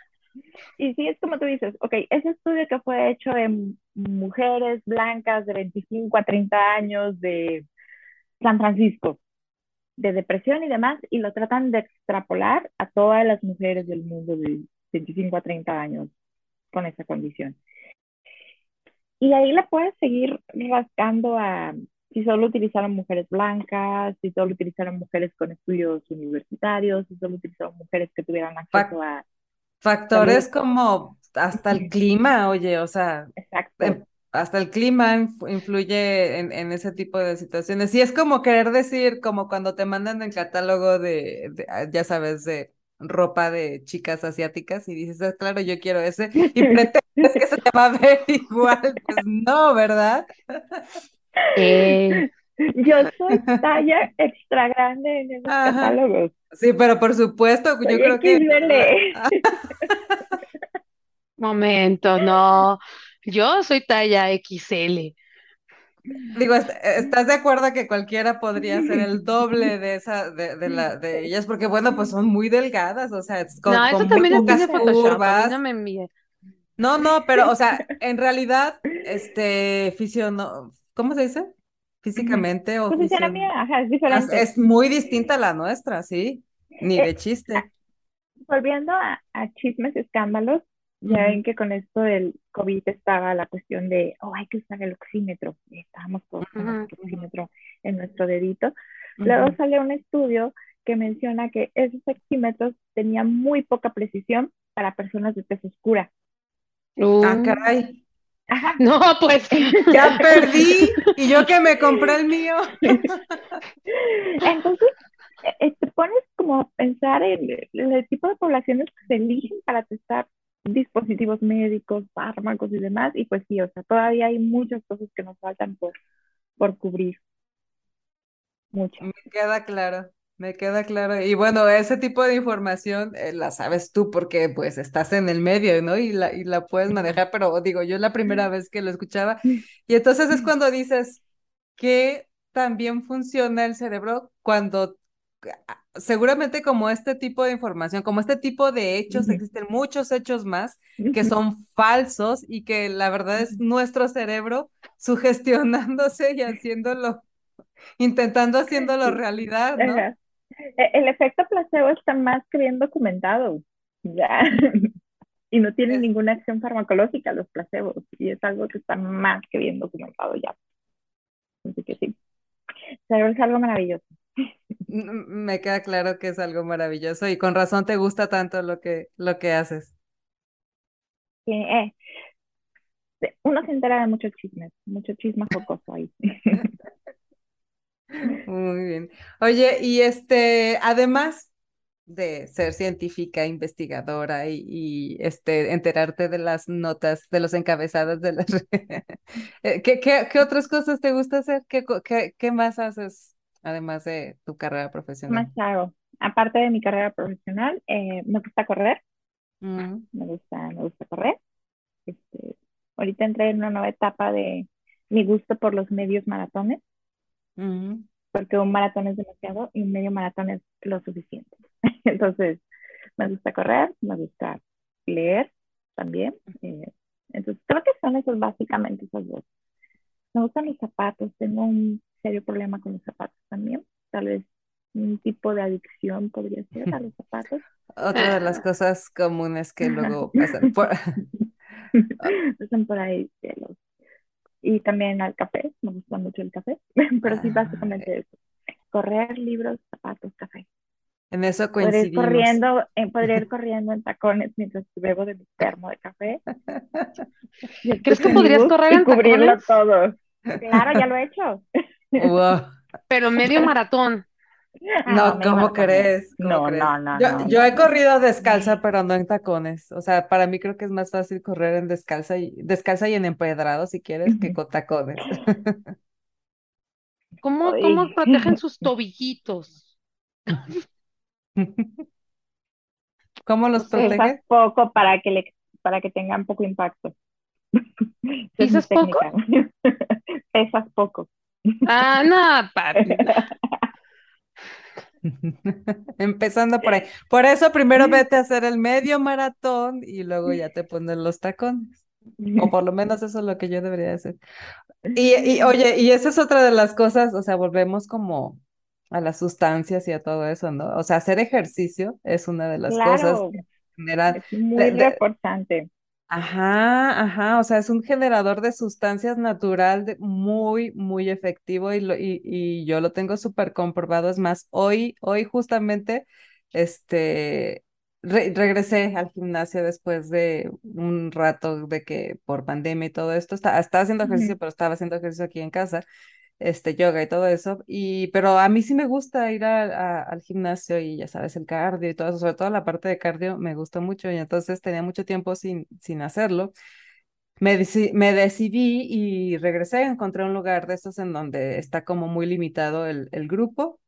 Speaker 3: Y sí, es como tú dices, ok, ese estudio que fue hecho en mujeres blancas de 25 a 30 años de San Francisco, de depresión y demás, y lo tratan de extrapolar a todas las mujeres del mundo de 25 a 30 años con esa condición. Y ahí la puedes seguir rascando a si solo utilizaron mujeres blancas, si solo utilizaron mujeres con estudios universitarios, si solo utilizaron mujeres que tuvieran acceso a
Speaker 1: Factores como hasta el clima, oye, o sea, em, hasta el clima influye en, ese tipo de situaciones. Y es como querer decir, como cuando te mandan el catálogo de, ah, ya sabes, de ropa de chicas asiáticas y dices, ah, claro, yo quiero ese, y pretendes que se te va a ver igual. Pues no, ¿verdad?
Speaker 3: Eh, yo soy talla extra grande en esos catálogos.
Speaker 1: Sí, pero por supuesto, yo creo que.
Speaker 2: Momento, no. Yo soy talla XL.
Speaker 1: Digo, ¿estás de acuerdo que cualquiera podría ser el doble de esa, de, de la, de ellas? Porque bueno, pues son muy delgadas, o sea,
Speaker 2: con, no, eso también es de Photoshop, no me.
Speaker 1: No, no, pero, o sea, en realidad, este, fisiono, ¿cómo se dice? Físicamente o
Speaker 3: fisionomía, ajá, es diferente.
Speaker 1: Es muy distinta a la nuestra, sí, ni de chiste.
Speaker 3: Volviendo a, a chismes, escándalos, ya ven que con esto del COVID estaba la cuestión de, oh, hay que usar el oxímetro. Estábamos todos con el oxímetro en nuestro dedito. Luego sale un estudio que menciona que esos oxímetros tenían muy poca precisión para personas de tez oscura.
Speaker 1: Ah, uh. caray.
Speaker 2: Ajá. No, pues
Speaker 1: ya perdí y yo que me compré el mío.
Speaker 3: Entonces, eh, te pones como a pensar en el tipo de poblaciones que se eligen para testar dispositivos médicos, fármacos y demás, y pues sí, o sea, todavía hay muchas cosas que nos faltan por, por cubrir. Mucho.
Speaker 1: Me queda claro, me queda claro. Y bueno, ese tipo de información eh, la sabes tú porque pues estás en el medio, ¿no? Y la, y la puedes manejar, pero digo, yo es la primera vez que lo escuchaba. Y entonces es cuando dices que también funciona el cerebro cuando seguramente como este tipo de información, como este tipo de hechos, existen muchos hechos más que son falsos y que la verdad es nuestro cerebro sugestionándose y haciéndolo, intentando haciéndolo realidad, ¿no? E-,
Speaker 3: el efecto placebo está más que bien documentado, ya. y no tiene ninguna acción farmacológica los placebos, y es algo que está más que bien documentado ya. Así que sí, cerebro es algo maravilloso.
Speaker 1: Me queda claro que es algo maravilloso y con razón te gusta tanto lo que, lo que haces.
Speaker 3: Eh, uno se entera de muchos chismes, mucho chisme jocoso ahí.
Speaker 1: Muy bien. Oye, y este, además de ser científica, investigadora y, este, enterarte de las notas, de los encabezados de las... Eh, ¿Qué, qué, qué otras cosas te gusta hacer? ¿Qué, qué, qué más haces además de tu carrera profesional?
Speaker 3: Más hago. Aparte de mi carrera profesional, eh, me gusta correr. Me gusta, me gusta correr. Este, ahorita entré en una nueva etapa de mi gusto por los medios maratones. Porque un maratón es demasiado y un medio maratón es lo suficiente. Entonces, me gusta correr, me gusta leer también. Eh, entonces, creo que son esos básicamente esos dos. Me gustan los zapatos. Tengo un serio problema con los zapatos también. Tal vez un tipo de adicción podría ser a los zapatos.
Speaker 1: Otra de las cosas comunes que luego pasan por,
Speaker 3: pasan por ahí. Y también al café, me gusta mucho el café, pero sí ah, básicamente eso. Correr, libros, zapatos, café.
Speaker 1: En eso coincidimos.
Speaker 3: Podría ir corriendo, en, podría ir corriendo en tacones mientras bebo de mi termo de café.
Speaker 2: ¿Crees que podrías correr en
Speaker 3: cubrirlo todo. Claro, ya lo he hecho.
Speaker 2: Pero medio maratón.
Speaker 1: No, ¿cómo crees?
Speaker 3: no, no, no,
Speaker 1: yo, he corrido descalza, pero no en tacones. O sea, para mí creo que es más fácil correr en descalza y descalza y en empedrado, si quieres, que con tacones.
Speaker 2: ¿Cómo, ¿Cómo protegen sus tobillitos?
Speaker 1: ¿Cómo los protegen?
Speaker 3: poco para que le, para que tengan poco impacto.
Speaker 2: ¿Pesas poco?
Speaker 3: Pesas poco.
Speaker 2: Ah, no, papi.
Speaker 1: Empezando por ahí. Por eso primero vete a hacer el medio maratón y luego ya te ponen los tacones. O por lo menos eso es lo que yo debería hacer. Y, y oye, y esa es otra de las cosas, o sea, volvemos como a las sustancias y a todo eso, ¿no? O sea, hacer ejercicio es una de las cosas
Speaker 3: general. Es muy importante.
Speaker 1: Ajá, ajá, o sea, es un generador de sustancias natural muy, muy efectivo y, lo, y, y yo lo tengo súper comprobado. Es más, hoy, hoy justamente, este, regresé al gimnasio después de un rato de que por pandemia y todo esto, estaba, estaba haciendo ejercicio, pero estaba haciendo ejercicio aquí en casa este, yoga y todo eso, y, pero a mí sí me gusta ir al gimnasio y ya sabes, el cardio y todo eso, sobre todo la parte de cardio me gusta mucho y entonces tenía mucho tiempo sin, sin hacerlo. Me, me decidí y regresé, encontré un lugar de estos en donde está como muy limitado el, el grupo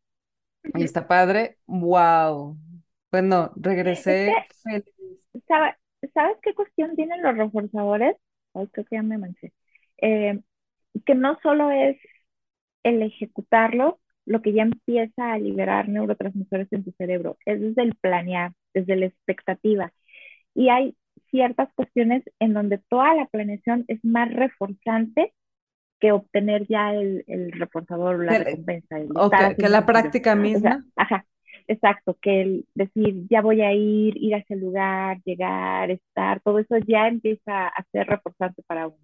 Speaker 1: y está padre. ¡Wow! Bueno, regresé
Speaker 3: feliz. ¿sabes qué cuestión tienen los reforzadores? Ay, creo que ya me manché. Eh, que no solo es el ejecutarlo, lo que ya empieza a liberar neurotransmisores en tu cerebro, es desde el planear, desde la expectativa. Y hay ciertas cuestiones en donde toda la planeación es más reforzante que obtener ya el, el reforzador, la recompensa.
Speaker 1: que la práctica misma.
Speaker 3: ajá, exacto, que el decir, ya voy a ir, ir a ese lugar, llegar, estar, todo eso ya empieza a ser reforzante para uno.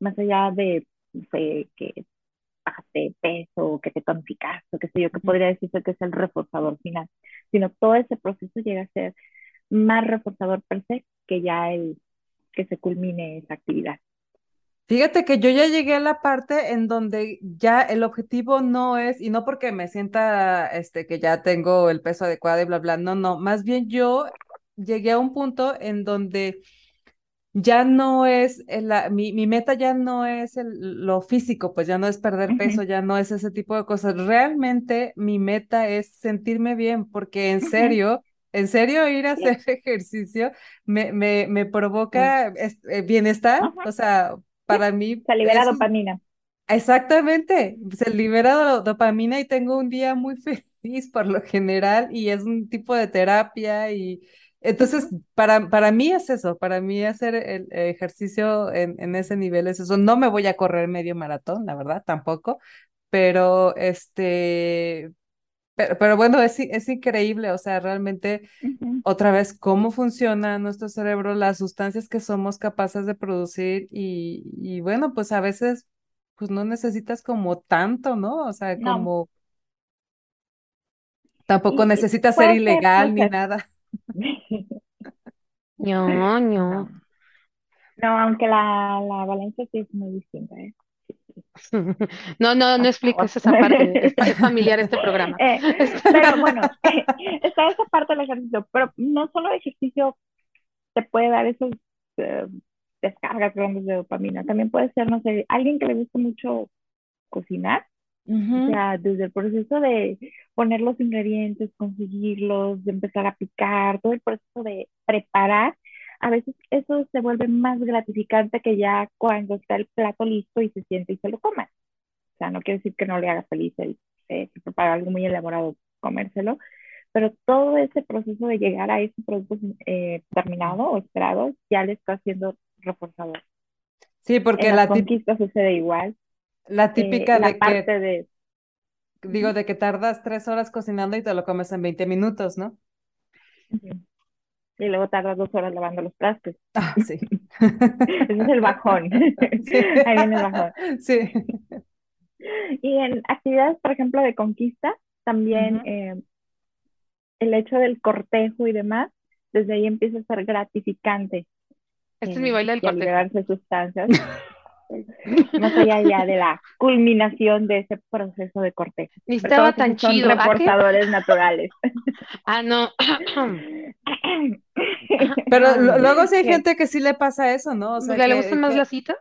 Speaker 3: Más allá de, que bajaste peso, que te tonificaste, que sé yo, que podría decirse que es el reforzador final, sino todo ese proceso llega a ser más reforzador per se que ya el que se culmine esa actividad.
Speaker 1: Fíjate que yo ya llegué a la parte en donde ya el objetivo no es, y no porque me sienta este, que ya tengo el peso adecuado y bla, bla, no, no, más bien yo llegué a un punto en donde ya no es, la, mi, mi, meta ya no es el, lo físico, pues ya no es perder peso, ya no es ese tipo de cosas. Realmente mi meta es sentirme bien, porque en serio, en serio ir a hacer ejercicio me, me, me provoca eh, bienestar, o sea, para mí...
Speaker 3: Se libera dopamina.
Speaker 1: Exactamente, se libera dopamina y tengo un día muy feliz por lo general y es un tipo de terapia y entonces, para, para mí es eso, para mí hacer el ejercicio en, en, ese nivel es eso. No me voy a correr medio maratón, la verdad, tampoco, pero este, pero, pero bueno, es, es increíble, o sea, realmente, otra vez, cómo funciona nuestro cerebro, las sustancias que somos capaces de producir y, y bueno, pues a veces, pues no necesitas como tanto, ¿no? O sea, como... Tampoco necesitas ser ilegal ni nada.
Speaker 2: No, no.
Speaker 3: No, aunque la, la Valencia sí es muy distinta, ¿eh?
Speaker 2: No, no, no expliques esa parte. Es, familiar este programa.
Speaker 3: Eh, pero bueno, está esa parte del ejercicio, pero no solo el ejercicio te puede dar esos eh, descargas grandes de dopamina, también puede ser, no sé, alguien que le guste mucho cocinar, o sea, desde el proceso de poner los ingredientes, conseguirlos, de empezar a picar, todo el proceso de preparar, a veces eso se vuelve más gratificante que ya cuando está el plato listo y se siente y se lo come. O sea, no quiere decir que no le haga feliz el, eh, preparar algo muy elaborado, comérselo, pero todo ese proceso de llegar a ese producto eh, terminado o esperado ya le está haciendo reforzador.
Speaker 1: Sí, porque la,
Speaker 3: conquista sucede igual.
Speaker 1: La eh, típica de que... Digo, de que tardas tres horas cocinando y te lo comes en 20 minutos, ¿no?
Speaker 3: Y luego tardas dos horas lavando los trastes.
Speaker 1: Ah, sí.
Speaker 3: Ese es el bajón. Ahí viene el bajón.
Speaker 1: Sí.
Speaker 3: Y en actividades, por ejemplo, de conquista, también eh, el hecho del cortejo y demás, desde ahí empieza a ser gratificante.
Speaker 2: Este es mi baile del cortejo.
Speaker 3: sustancias. Más allá ya de la culminación de ese proceso de cortejo.
Speaker 2: Ni estaba tan
Speaker 3: son
Speaker 2: chido.
Speaker 3: reforzadores naturales.
Speaker 2: Ah, no.
Speaker 1: Pero luego sí hay gente que sí le pasa eso, ¿no? O
Speaker 2: sea, ¿Le gustan más las citas?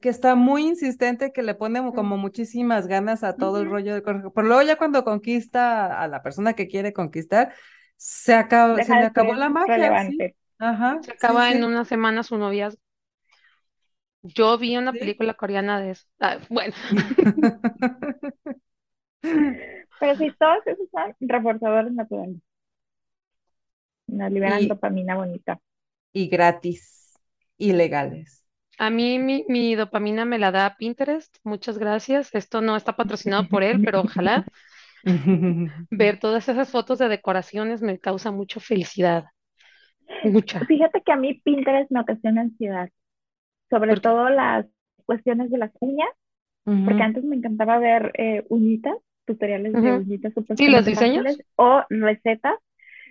Speaker 1: Que está muy insistente, que le pone como muchísimas ganas a todo el rollo de cortejo. Pero luego ya cuando conquista a la persona que quiere conquistar, se acaba, se le acabó la magia. Ajá,
Speaker 2: se acaba en una semana su noviazgo. Yo vi una película coreana de eso. Ah, bueno.
Speaker 3: Pero sí, todos esos son reforzadores naturales. Nos liberan dopamina bonita.
Speaker 1: Y gratis. Y legales.
Speaker 2: A mí mi, mi, dopamina me la da Pinterest. Muchas gracias. Esto no está patrocinado por él, pero ojalá. Ver todas esas fotos de decoraciones me causa mucha felicidad. Mucha.
Speaker 3: Fíjate que a mí Pinterest me ocasiona ansiedad sobre todo las cuestiones de las uñas, porque antes me encantaba ver eh, uñitas, tutoriales de uñitas super
Speaker 2: ¿Y los diseños?
Speaker 3: O recetas,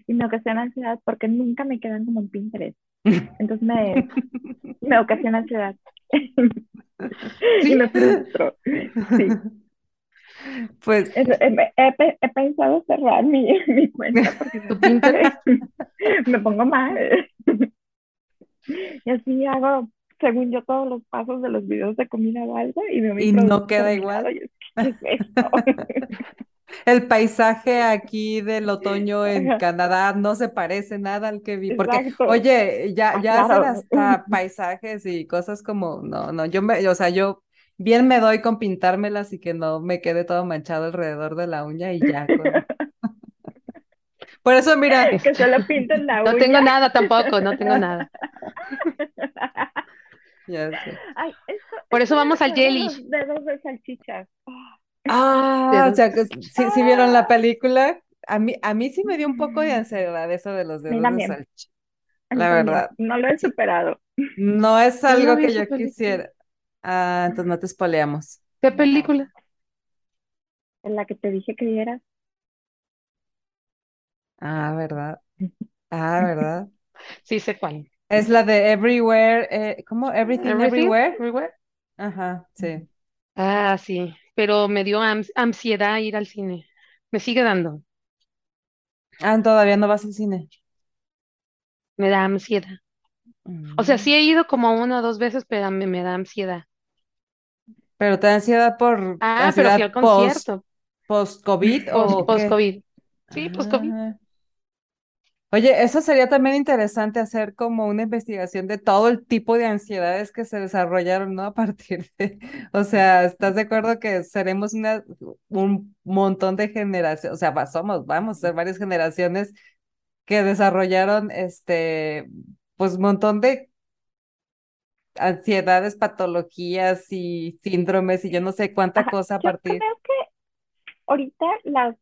Speaker 3: y me ocasiona ansiedad porque nunca me quedan como en Pinterest. Entonces me, me ocasiona ansiedad. y me frustro. Sí.
Speaker 1: Pues
Speaker 3: he, he, pensado cerrar mi, mi cuenta porque
Speaker 2: ¿Tu Pinterest?
Speaker 3: me pongo mal. y así hago según yo, todos los pasos de los videos de comida o algo y,
Speaker 1: y no queda igual. El paisaje aquí del otoño en Canadá no se parece nada al que vi, porque,
Speaker 3: Exacto.
Speaker 1: oye, ya,
Speaker 3: Ah,
Speaker 1: ya hacen hasta paisajes y cosas como, no, no, yo me, o sea, yo bien me doy con pintármelas y que no me quede todo manchado alrededor de la uña y ya. con- Por eso, mira,
Speaker 3: Que solo pinten la
Speaker 2: No
Speaker 3: uña.
Speaker 2: tengo nada tampoco, no tengo nada.
Speaker 1: Ya sé.
Speaker 3: Ay, eso,
Speaker 2: Por eso vamos al Jelly.
Speaker 3: los dedos de salchichas. Ah,
Speaker 1: Ah, o sea, que sí, sí vieron la película. A mí, a mí sí me dio un poco de ansiedad eso de los dedos de salchicha. La verdad.
Speaker 3: No lo he superado.
Speaker 1: No es
Speaker 2: no
Speaker 1: algo que yo
Speaker 2: película.
Speaker 1: quisiera. Ah, entonces no te espoleamos.
Speaker 2: ¿Qué película?
Speaker 3: En la que te dije que vieras.
Speaker 1: Ah, ¿verdad? Ah, ¿verdad?
Speaker 2: Sí, sé cuál.
Speaker 1: Es la de Everywhere, eh, ¿cómo? Everything
Speaker 2: Everything,
Speaker 1: Everywhere.
Speaker 2: Everywhere.
Speaker 1: Ajá, sí.
Speaker 2: Ah, sí, pero me dio ans- ansiedad ir al cine. Me sigue dando,
Speaker 1: Ah, todavía no vas al cine.
Speaker 2: me da ansiedad. O sea, sí he ido como una o dos veces, pero me, me da ansiedad.
Speaker 1: Pero te da ansiedad por
Speaker 2: Ah, pero fui
Speaker 1: ansiedad
Speaker 2: al
Speaker 1: post,
Speaker 2: concierto,
Speaker 1: post-COVID
Speaker 2: post,
Speaker 1: o qué?
Speaker 2: post-COVID. Sí, post-COVID.
Speaker 1: Oye, eso sería también interesante hacer como una investigación de todo el tipo de ansiedades que se desarrollaron, ¿no? A partir de, o sea, ¿estás de acuerdo que seremos una, un montón de generaciones, o sea, somos, vamos a ser varias generaciones que desarrollaron este, pues un montón de ansiedades, patologías y síndromes y yo no sé cuánta
Speaker 3: Ajá,
Speaker 1: cosa a
Speaker 3: Yo
Speaker 1: partir.
Speaker 3: creo que ahorita las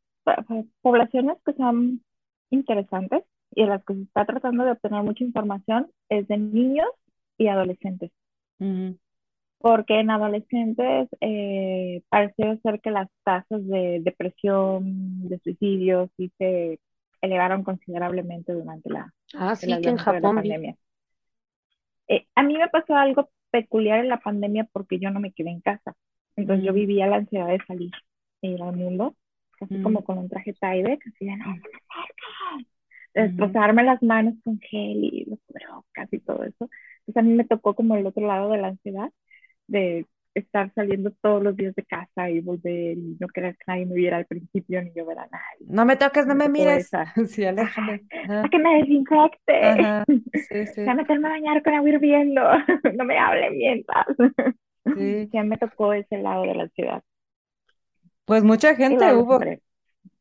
Speaker 3: poblaciones que son interesantes y en las que se está tratando de obtener mucha información es de niños y adolescentes. Porque en adolescentes eh, parece ser que las tasas de depresión, de suicidios, sí se elevaron considerablemente durante la,
Speaker 2: Ah, sí, que en
Speaker 3: la
Speaker 2: Japón vi.
Speaker 3: pandemia. Eh, a mí me pasó algo peculiar en la pandemia porque yo no me quedé en casa. Entonces yo
Speaker 1: Mm.
Speaker 3: vivía la ansiedad de salir e ir al mundo, casi
Speaker 1: Mm.
Speaker 3: como con un traje Tyvek, así de no, no me acerques",
Speaker 1: Ujú.
Speaker 3: Destrozarme las manos con gel y los cubrebocas y todo eso. Entonces a mí me tocó como el otro lado de la ansiedad, de estar saliendo todos los días de casa y volver y no querer que nadie me viera al principio ni yo ver a nadie.
Speaker 1: No me toques, no
Speaker 3: Me
Speaker 1: mires. Sí, aléjame. Ajá,
Speaker 3: ¡A que me desinfecte!
Speaker 1: ajá, sí, sí,
Speaker 3: Voy a meterme a bañar con agua hirviendo. No me hablen mientras.
Speaker 1: sí.
Speaker 3: Ya me tocó ese lado de la ansiedad.
Speaker 1: Pues mucha gente hubo,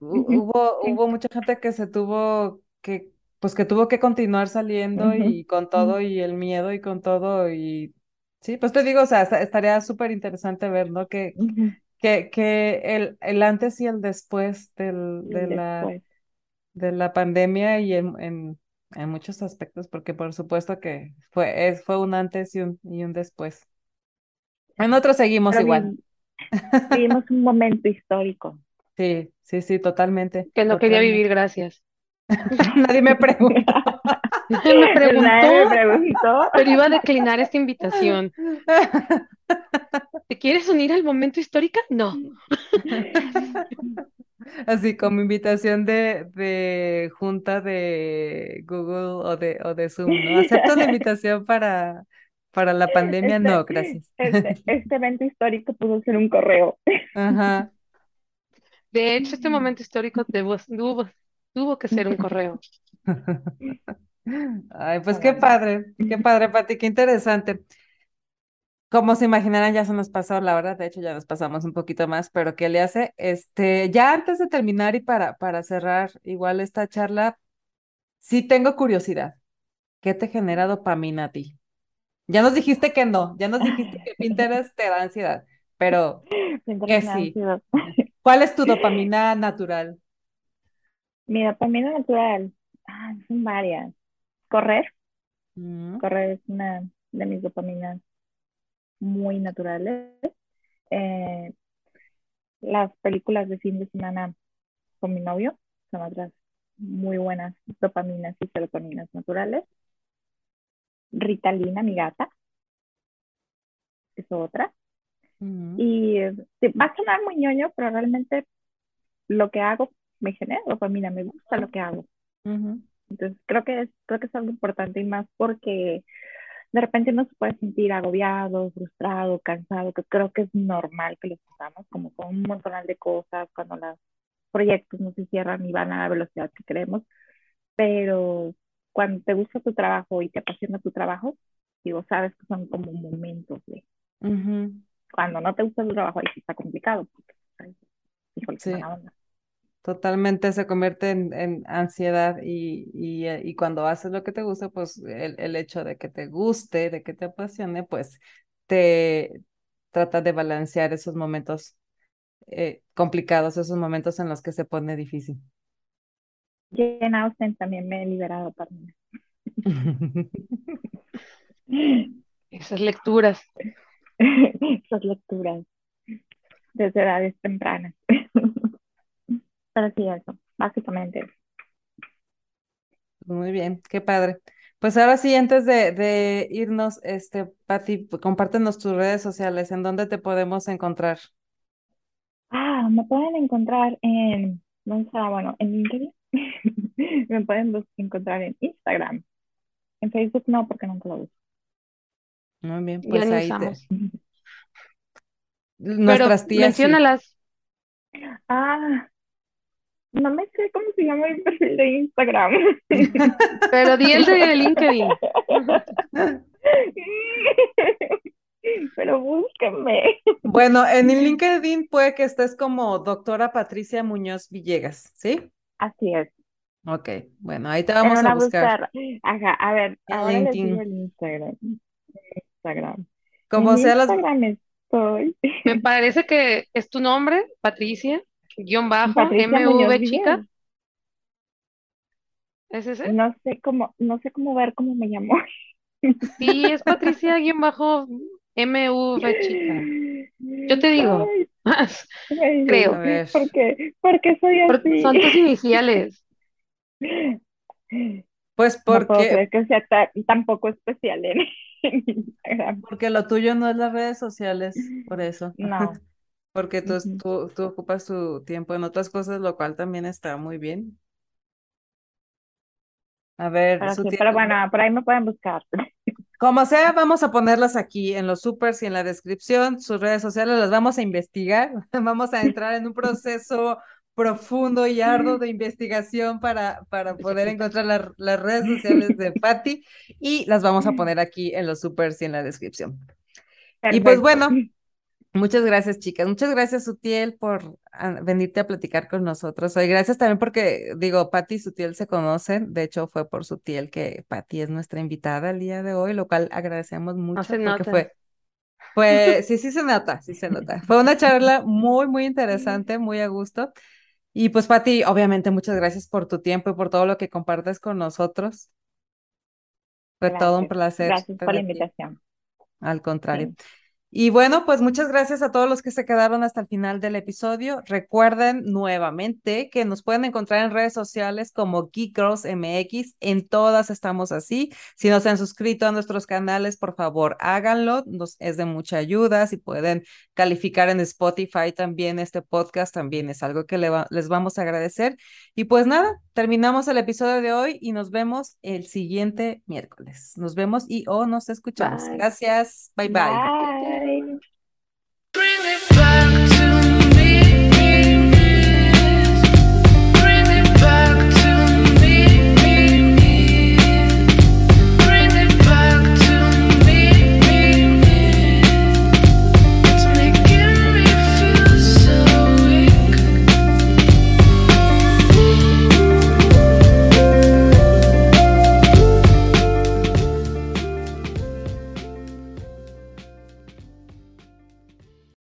Speaker 1: hubo,
Speaker 3: sí.
Speaker 1: hubo mucha gente que se tuvo que, pues que tuvo que continuar saliendo y con todo y el miedo y con todo y sí, pues te digo, o sea, esta- estaría súper interesante ver, ¿no? Que, que, que el, el antes y el después del, de la,
Speaker 3: después.
Speaker 1: de la pandemia y en, en, en muchos aspectos, porque por supuesto que fue, es, fue un antes y un, y un después. En otros seguimos
Speaker 3: Pero
Speaker 1: igual.
Speaker 3: vi- vivimos un momento histórico.
Speaker 1: Sí, sí, sí, totalmente,
Speaker 2: Que no quería vivir, gracias.
Speaker 1: Nadie me preguntó.
Speaker 2: Me
Speaker 3: Nadie me
Speaker 2: preguntó, pero iba a declinar esta invitación. ¿Te quieres unir al momento histórico? No.
Speaker 1: Así como invitación de, de junta de Google o de, o de Zoom, ¿no? Acepto la invitación para, para la pandemia,
Speaker 3: Este,
Speaker 1: no, gracias.
Speaker 3: este, este evento histórico pudo ser un correo.
Speaker 1: Ajá.
Speaker 2: De hecho, este momento histórico tuvo, tuvo, que ser un correo.
Speaker 1: Ay, pues qué padre, qué padre, Pati, qué interesante. Como se imaginarán, ya se nos pasó la hora, de hecho ya nos pasamos un poquito más, pero ¿qué le hace? Este, ya antes de terminar y para, para cerrar igual esta charla, sí tengo curiosidad. ¿Qué te genera dopamina a ti? Ya nos dijiste que no, ya nos dijiste que Pinterest te da ansiedad, pero que sí. ¿Cuál es tu dopamina natural?
Speaker 3: Mi dopamina natural. Ah, son varias. Correr.
Speaker 1: Mm,
Speaker 3: Correr es una de mis dopaminas muy naturales. Eh, las películas de fin de semana con mi novio son otras muy buenas dopaminas y serotoninas naturales. Ritalina, mi gata, es otra. Y va a sonar muy ñoño, pero realmente lo que hago me genera dopamina, me gusta lo que hago. Entonces creo que es, creo que es algo importante y más porque de repente uno se puede sentir agobiado, frustrado, cansado, que creo que es normal que lo sintamos, como con un montón de cosas, cuando las proyectos no se cierran y van a la velocidad que queremos, pero cuando te gusta tu trabajo y te apasiona tu trabajo, digo, sabes que son como momentos de... Cuando no te gusta tu trabajo, ahí sí está complicado. Porque, sí.
Speaker 1: Totalmente se convierte en, ansiedad y, y, cuando haces lo que te gusta, pues el, el, hecho de que te guste, de que te apasione, pues te trata de balancear esos momentos eh, complicados, esos momentos en los que se pone difícil.
Speaker 3: Jane Austen también me he liberado para.
Speaker 2: Esas lecturas.
Speaker 3: Esas lecturas. Desde edades tempranas. Pero sí, eso, básicamente.
Speaker 1: Muy bien, qué padre. Pues ahora sí, antes de, de irnos, este, Pati, compártenos tus redes sociales, ¿en dónde te podemos encontrar?
Speaker 3: Ah, me pueden encontrar en, ¿dónde está? Bueno, en LinkedIn. me pueden encontrar en Instagram. En Facebook no, porque nunca lo uso.
Speaker 1: Muy bien, pues ahí te...
Speaker 2: Nuestras Pero tías. Menciónalas.
Speaker 3: Ah, no me sé cómo se llama el perfil de Instagram.
Speaker 2: Pero di el de LinkedIn.
Speaker 3: Pero búsquenme.
Speaker 1: Bueno, en el LinkedIn puede que estés como doctora Patricia Muñoz Villegas, ¿sí?
Speaker 3: Así es.
Speaker 1: Ok, bueno, ahí te vamos a buscar.
Speaker 3: Ajá, a ver, ahora les digo el Instagram. Instagram.
Speaker 1: Como sea
Speaker 3: Instagram estoy.
Speaker 2: Me parece que es tu nombre, Patricia, guion bajo, MV chica. ¿Es ese?
Speaker 3: No sé cómo, no sé cómo ver cómo me llamo.
Speaker 2: Sí, es Patricia guion bajo MV chica. Yo te digo. Creo.
Speaker 3: ¿Por qué? Porque soy así.
Speaker 2: Son tus iniciales.
Speaker 1: Pues porque.
Speaker 3: que sea tampoco especial en, Instagram.
Speaker 1: Porque lo tuyo no es las redes sociales, por eso.
Speaker 3: No.
Speaker 1: Porque tú, tú, tú ocupas tu tiempo en otras cosas, lo cual también está muy bien. A ver,
Speaker 3: pero, bueno, por ahí me pueden buscar.
Speaker 1: Como sea, vamos a ponerlas aquí en los supers y en la descripción. Sus redes sociales las vamos a investigar. Vamos a entrar en un proceso profundo y arduo de investigación para, para poder encontrar las redes sociales de Patty y las vamos a poner aquí en los supers y en la descripción. Y pues bueno, muchas gracias chicas, muchas gracias Sutiel por ah, venirte a platicar con nosotros hoy. Gracias también porque digo, Patty y Sutiel se conocen, de hecho fue por Sutiel que Patty es nuestra invitada el día de hoy, lo cual agradecemos mucho porque fue pues sí, sí se nota, sí se nota. Fue una charla muy, muy interesante, muy a gusto. Y pues, Pati, obviamente, muchas gracias por tu tiempo y por todo lo que compartes con nosotros. Fue todo un placer.
Speaker 3: Gracias por la invitación.
Speaker 1: Al contrario. Y bueno, pues muchas gracias a todos los que se quedaron hasta el final del episodio. Recuerden nuevamente que nos pueden encontrar en redes sociales como Geek Girls MX. En todas estamos así. Si no se han suscrito a nuestros canales, por favor, háganlo. Nos es de mucha ayuda. Si pueden calificar en Spotify también este podcast, también es algo que les vamos a agradecer. Y pues nada, terminamos el episodio de hoy y nos vemos el siguiente miércoles. Nos vemos y o nos escuchamos. Gracias. bye. bye.
Speaker 3: Bye.